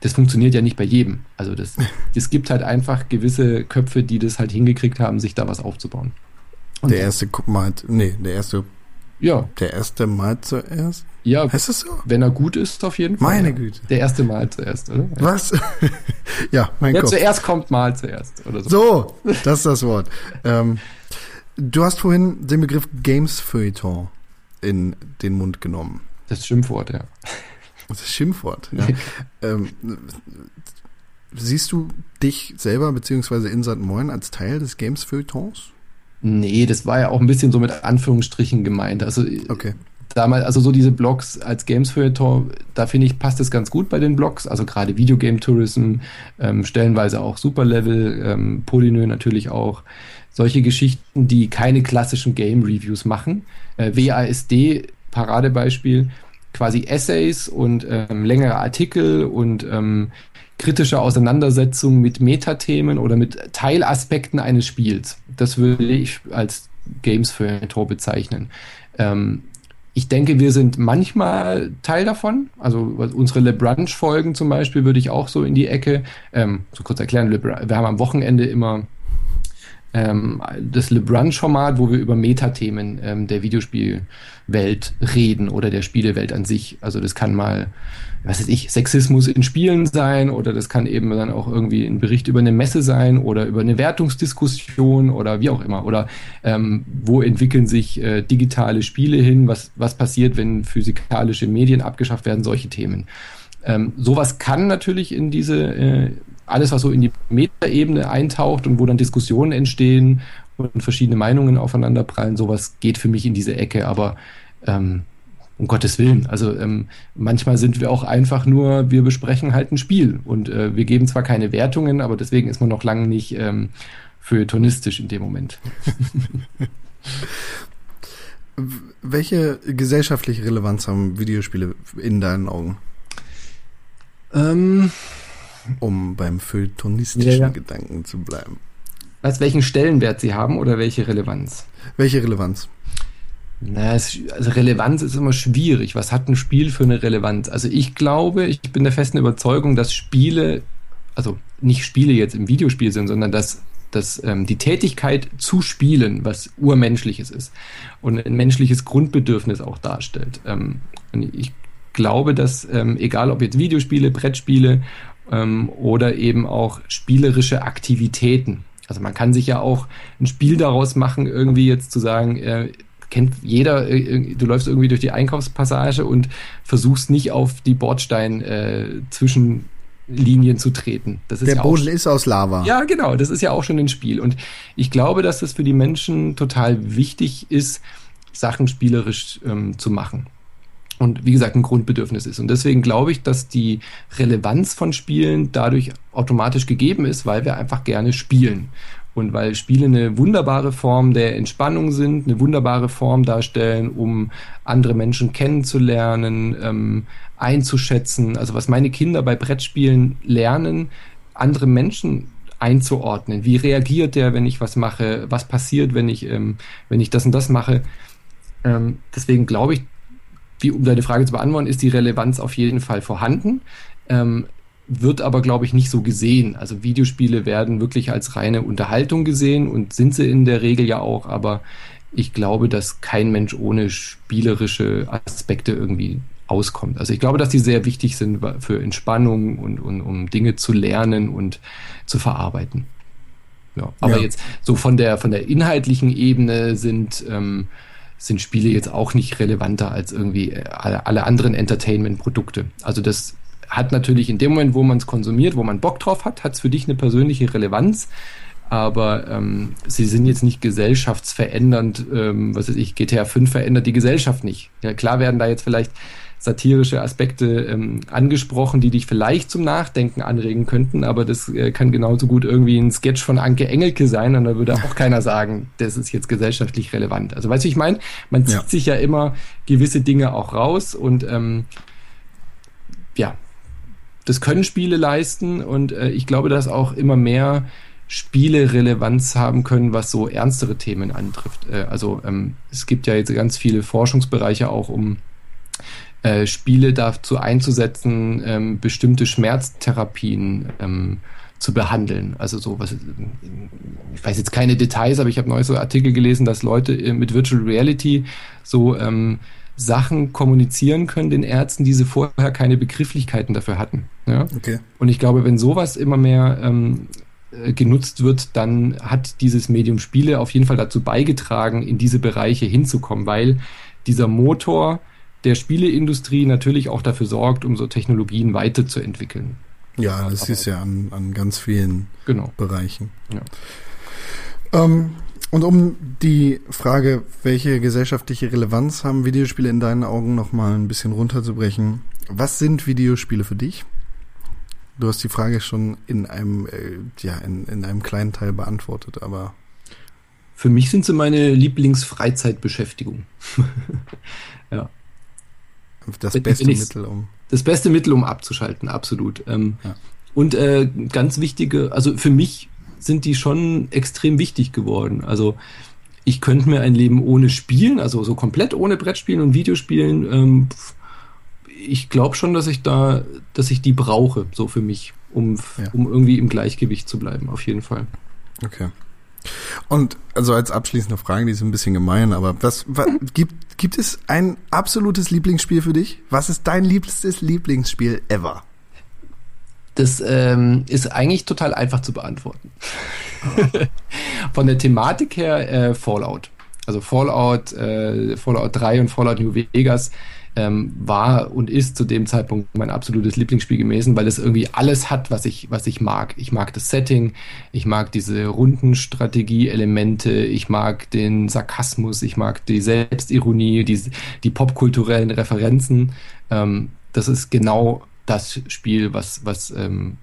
das funktioniert ja nicht bei jedem. Also das, es gibt halt einfach gewisse Köpfe, die das halt hingekriegt haben, sich da was aufzubauen. Und Der erste guck mal, nee, der erste, ja, der erste Mal zuerst. ja, Heißt das so? wenn er gut ist, auf jeden Fall. Meine ja. Güte. Der erste Mal zuerst, oder? Was? ja, mein Ja, Kopf. zuerst kommt mal zuerst, oder so. So, das ist das Wort. Ähm, du hast vorhin den Begriff Games Feuilleton in den Mund genommen. Das Schimpfwort, ja. Das Schimpfwort. Ja. ähm, siehst du dich selber beziehungsweise Insat Moin als Teil des Games Feuilletons? Nee, das war ja auch ein bisschen so mit Anführungsstrichen gemeint. Also Okay. damals, also so diese Blogs als Games Feuilleton, da finde ich, passt es ganz gut bei den Blogs. Also gerade Videogame Tourism, ähm, stellenweise auch Superlevel, ähm, Polynö natürlich auch. Solche Geschichten, die keine klassischen Game Reviews machen. Äh, WASD, Paradebeispiel, quasi Essays und ähm, längere Artikel und ähm, kritische Auseinandersetzung mit Metathemen oder mit Teilaspekten eines Spiels. Das würde ich als Games Feuilleton bezeichnen. Ähm, ich denke, wir sind manchmal Teil davon. Also unsere LeBrunch-Folgen zum Beispiel würde ich auch so in die Ecke. Ähm, so kurz erklären, wir haben am Wochenende immer ähm, das LeBrunch-Format, wo wir über Metathemen ähm, der Videospielwelt reden oder der Spielewelt an sich. Also das kann mal, was weiß ich, Sexismus in Spielen sein oder das kann eben dann auch irgendwie ein Bericht über eine Messe sein oder über eine Wertungsdiskussion oder wie auch immer. Oder ähm, wo entwickeln sich äh, digitale Spiele hin? Was, was passiert, wenn physikalische Medien abgeschafft werden? Solche Themen. Ähm, sowas kann natürlich in diese, äh, alles was so in die Metaebene eintaucht und wo dann Diskussionen entstehen und verschiedene Meinungen aufeinanderprallen, sowas geht für mich in diese Ecke, aber ähm, um Gottes Willen, also ähm, manchmal sind wir auch einfach nur, wir besprechen halt ein Spiel und äh, wir geben zwar keine Wertungen, aber deswegen ist man noch lange nicht ähm, feuilletonistisch in dem Moment. Welche gesellschaftliche Relevanz haben Videospiele in deinen Augen, Ähm, um beim feuilletonistischen Ja, ja. Gedanken zu bleiben? weißt welchen Stellenwert sie haben oder welche Relevanz? Welche Relevanz? Na, es, also Relevanz ist immer schwierig. Was hat ein Spiel für eine Relevanz? Also ich glaube, ich bin der festen Überzeugung, dass Spiele, also nicht Spiele jetzt im Videospiel sind, sondern dass, dass ähm, die Tätigkeit zu spielen, was urmenschliches ist und ein menschliches Grundbedürfnis auch darstellt. Ähm, und ich glaube, dass ähm, egal ob jetzt Videospiele, Brettspiele ähm, oder eben auch spielerische Aktivitäten. Also man kann sich ja auch ein Spiel daraus machen, irgendwie jetzt zu sagen, äh, kennt jeder, äh, du läufst irgendwie durch die Einkaufspassage und versuchst nicht auf die Bordstein äh, Zwischenlinien zu treten. Das ist Der ja Boden ist aus Lava. ja, genau, das ist ja auch schon ein Spiel. Und ich glaube, dass das für die Menschen total wichtig ist, Sachen spielerisch ähm, zu machen. Und wie gesagt, ein Grundbedürfnis ist. Und deswegen glaube ich, dass die Relevanz von Spielen dadurch automatisch gegeben ist, weil wir einfach gerne spielen. Und weil Spiele eine wunderbare Form der Entspannung sind, eine wunderbare Form darstellen, um andere Menschen kennenzulernen, ähm, einzuschätzen. Also was meine Kinder bei Brettspielen lernen, andere Menschen einzuordnen. Wie reagiert der, wenn ich was mache? Was passiert, wenn ich, ähm, wenn ich das und das mache? Ähm, deswegen glaube ich, wie, um deine Frage zu beantworten, ist die Relevanz auf jeden Fall vorhanden, ähm, wird aber, glaube ich, nicht so gesehen. Also Videospiele werden wirklich als reine Unterhaltung gesehen und sind sie in der Regel ja auch, aber ich glaube, dass kein Mensch ohne spielerische Aspekte irgendwie auskommt. Also ich glaube, dass die sehr wichtig sind für Entspannung und, und um Dinge zu lernen und zu verarbeiten. Ja, aber Ja. jetzt so von der von der inhaltlichen Ebene sind ähm, sind Spiele jetzt auch nicht relevanter als irgendwie äh, alle, alle anderen Entertainment-Produkte. Also das hat natürlich in dem Moment, wo man es konsumiert, wo man Bock drauf hat, hat es für dich eine persönliche Relevanz. Aber ähm, sie sind jetzt nicht gesellschaftsverändernd. Ähm, was weiß ich, GTA 5 verändert die Gesellschaft nicht. Ja, klar werden da jetzt vielleicht satirische Aspekte ähm, angesprochen, die dich vielleicht zum Nachdenken anregen könnten, aber das äh, kann genauso gut irgendwie ein Sketch von Anke Engelke sein und da würde auch keiner sagen, das ist jetzt gesellschaftlich relevant. Also weißt du, ich meine, man zieht Ja. sich ja immer gewisse Dinge auch raus und ähm, ja, das können Spiele leisten und äh, ich glaube, dass auch immer mehr Spiele Relevanz haben können, was so ernstere Themen antrifft. Äh, also ähm, es gibt ja jetzt ganz viele Forschungsbereiche auch, um äh, Spiele dazu einzusetzen, ähm, bestimmte Schmerztherapien ähm, zu behandeln. Also so was, ich weiß jetzt keine Details, aber ich habe neulich so Artikel gelesen, dass Leute äh, mit Virtual Reality so ähm, Sachen kommunizieren können den Ärzten, die sie vorher keine Begrifflichkeiten dafür hatten. Ja? Okay. Und ich glaube, wenn sowas immer mehr ähm, äh, genutzt wird, dann hat dieses Medium Spiele auf jeden Fall dazu beigetragen, in diese Bereiche hinzukommen, weil dieser Motor der Spieleindustrie natürlich auch dafür sorgt, um so Technologien weiterzuentwickeln. Ja, das ist ja an, an ganz vielen Genau. Bereichen. Ja. Ähm, und um die Frage, welche gesellschaftliche Relevanz haben Videospiele in deinen Augen nochmal ein bisschen runterzubrechen. Was sind Videospiele für dich? Du hast die Frage schon in einem, äh, ja, in, in einem kleinen Teil beantwortet, aber Für mich sind sie meine Lieblingsfreizeitbeschäftigung. ja. das Wenn- beste wenn Mittel, um. das beste Mittel, um abzuschalten, absolut. Ähm, Ja. Und äh, ganz wichtige, also für mich sind die schon extrem wichtig geworden. Also ich könnte mir ein Leben ohne Spielen, also so komplett ohne Brettspielen und Videospielen, ähm, ich glaube schon, dass ich da, dass ich die brauche, so für mich, um, Ja. um irgendwie im Gleichgewicht zu bleiben, auf jeden Fall. Okay. Und also als abschließende Frage, die ist ein bisschen gemein, aber was, was gibt, gibt es ein absolutes Lieblingsspiel für dich? Was ist dein liebstes Lieblingsspiel ever? Das ähm, ist eigentlich total einfach zu beantworten. Von der Thematik her äh, Fallout. Also Fallout, äh, Fallout 3 und Fallout New Vegas ähm, war und ist zu dem Zeitpunkt mein absolutes Lieblingsspiel gewesen, weil es irgendwie alles hat, was ich, was ich mag. Ich mag das Setting, ich mag diese Rundenstrategie-Elemente, ich mag den Sarkasmus, ich mag die Selbstironie, die, die popkulturellen Referenzen. Ähm, das ist genau das Spiel, was, was, ähm,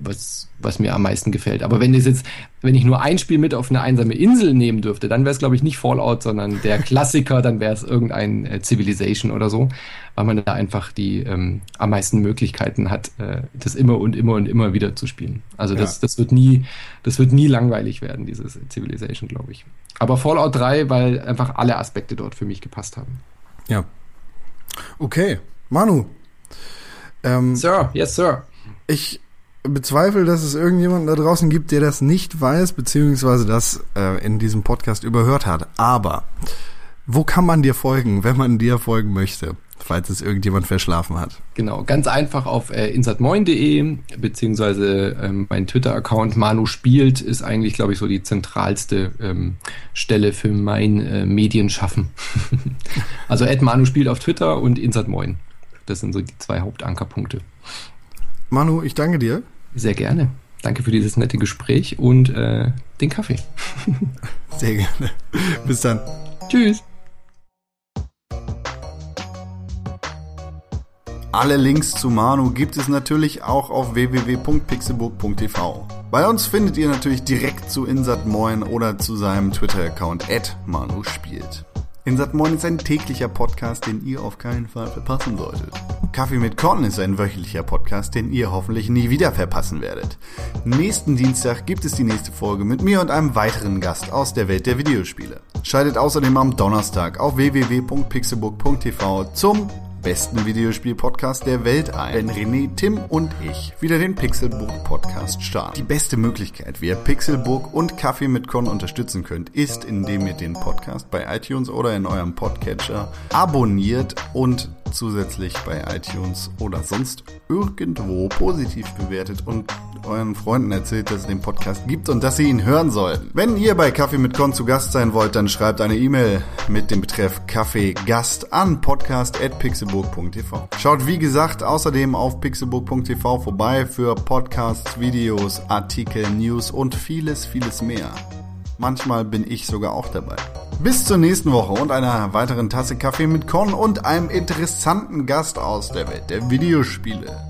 was, was mir am meisten gefällt. Aber wenn es jetzt, wenn ich nur ein Spiel mit auf eine einsame Insel nehmen dürfte, dann wäre es, glaube ich, nicht Fallout, sondern der Klassiker, dann wäre es irgendein äh, Civilization oder so, weil man da einfach die ähm, am meisten Möglichkeiten hat, äh, das immer und immer und immer wieder zu spielen. Also das, Ja. das wird nie, das wird nie langweilig werden, dieses Civilization, glaube ich. Aber Fallout 3, weil einfach alle Aspekte dort für mich gepasst haben. Ja. Okay. Manu. Ähm, Sir, yes, Sir. Ich bezweifle, dass es irgendjemanden da draußen gibt, der das nicht weiß, beziehungsweise das äh, in diesem Podcast überhört hat. Aber wo kann man dir folgen, wenn man dir folgen möchte, falls es irgendjemand verschlafen hat? Genau, ganz einfach auf äh, insatmoin.de, beziehungsweise ähm, mein Twitter-Account Manu spielt, ist eigentlich, glaube ich, so die zentralste ähm, Stelle für mein äh, Medienschaffen. also Ed Manu spielt auf Twitter und Insatmoin. Das sind so die zwei Hauptankerpunkte. Manu, ich danke dir. Sehr gerne. Danke für dieses nette Gespräch und äh, den Kaffee. Sehr gerne. Bis dann. Tschüss. Alle Links zu Manu gibt es natürlich auch auf www.pixelburg.tv. Bei uns findet ihr natürlich direkt zu Insat Moin oder zu seinem Twitter-Account Manu Insat Moin ist ein täglicher Podcast, den ihr auf keinen Fall verpassen solltet. Kaffee mit Korn ist ein wöchentlicher Podcast, den ihr hoffentlich nie wieder verpassen werdet. Nächsten Dienstag gibt es die nächste Folge mit mir und einem weiteren Gast aus der Welt der Videospiele. Schaltet außerdem am Donnerstag auf www.pixelburg.tv zum besten Videospiel-Podcast der Welt ein, wenn René, Tim und ich wieder den Pixelburg-Podcast starten. Die beste Möglichkeit, wie ihr Pixelburg und Kaffee mit Con unterstützen könnt, ist, indem ihr den Podcast bei iTunes oder in eurem Podcatcher abonniert und zusätzlich bei iTunes oder sonst irgendwo positiv bewertet und euren Freunden erzählt, dass es den Podcast gibt und dass sie ihn hören sollten. Wenn ihr bei Kaffee mit Con zu Gast sein wollt, dann schreibt eine E-Mail mit dem Betreff Kaffee Gast an podcast@pixelburg.tv. Schaut wie gesagt außerdem auf pixelburg.tv vorbei für Podcasts, Videos, Artikel, News und vieles, vieles mehr. Manchmal bin ich sogar auch dabei. Bis zur nächsten Woche und einer weiteren Tasse Kaffee mit Con und einem interessanten Gast aus der Welt der Videospiele.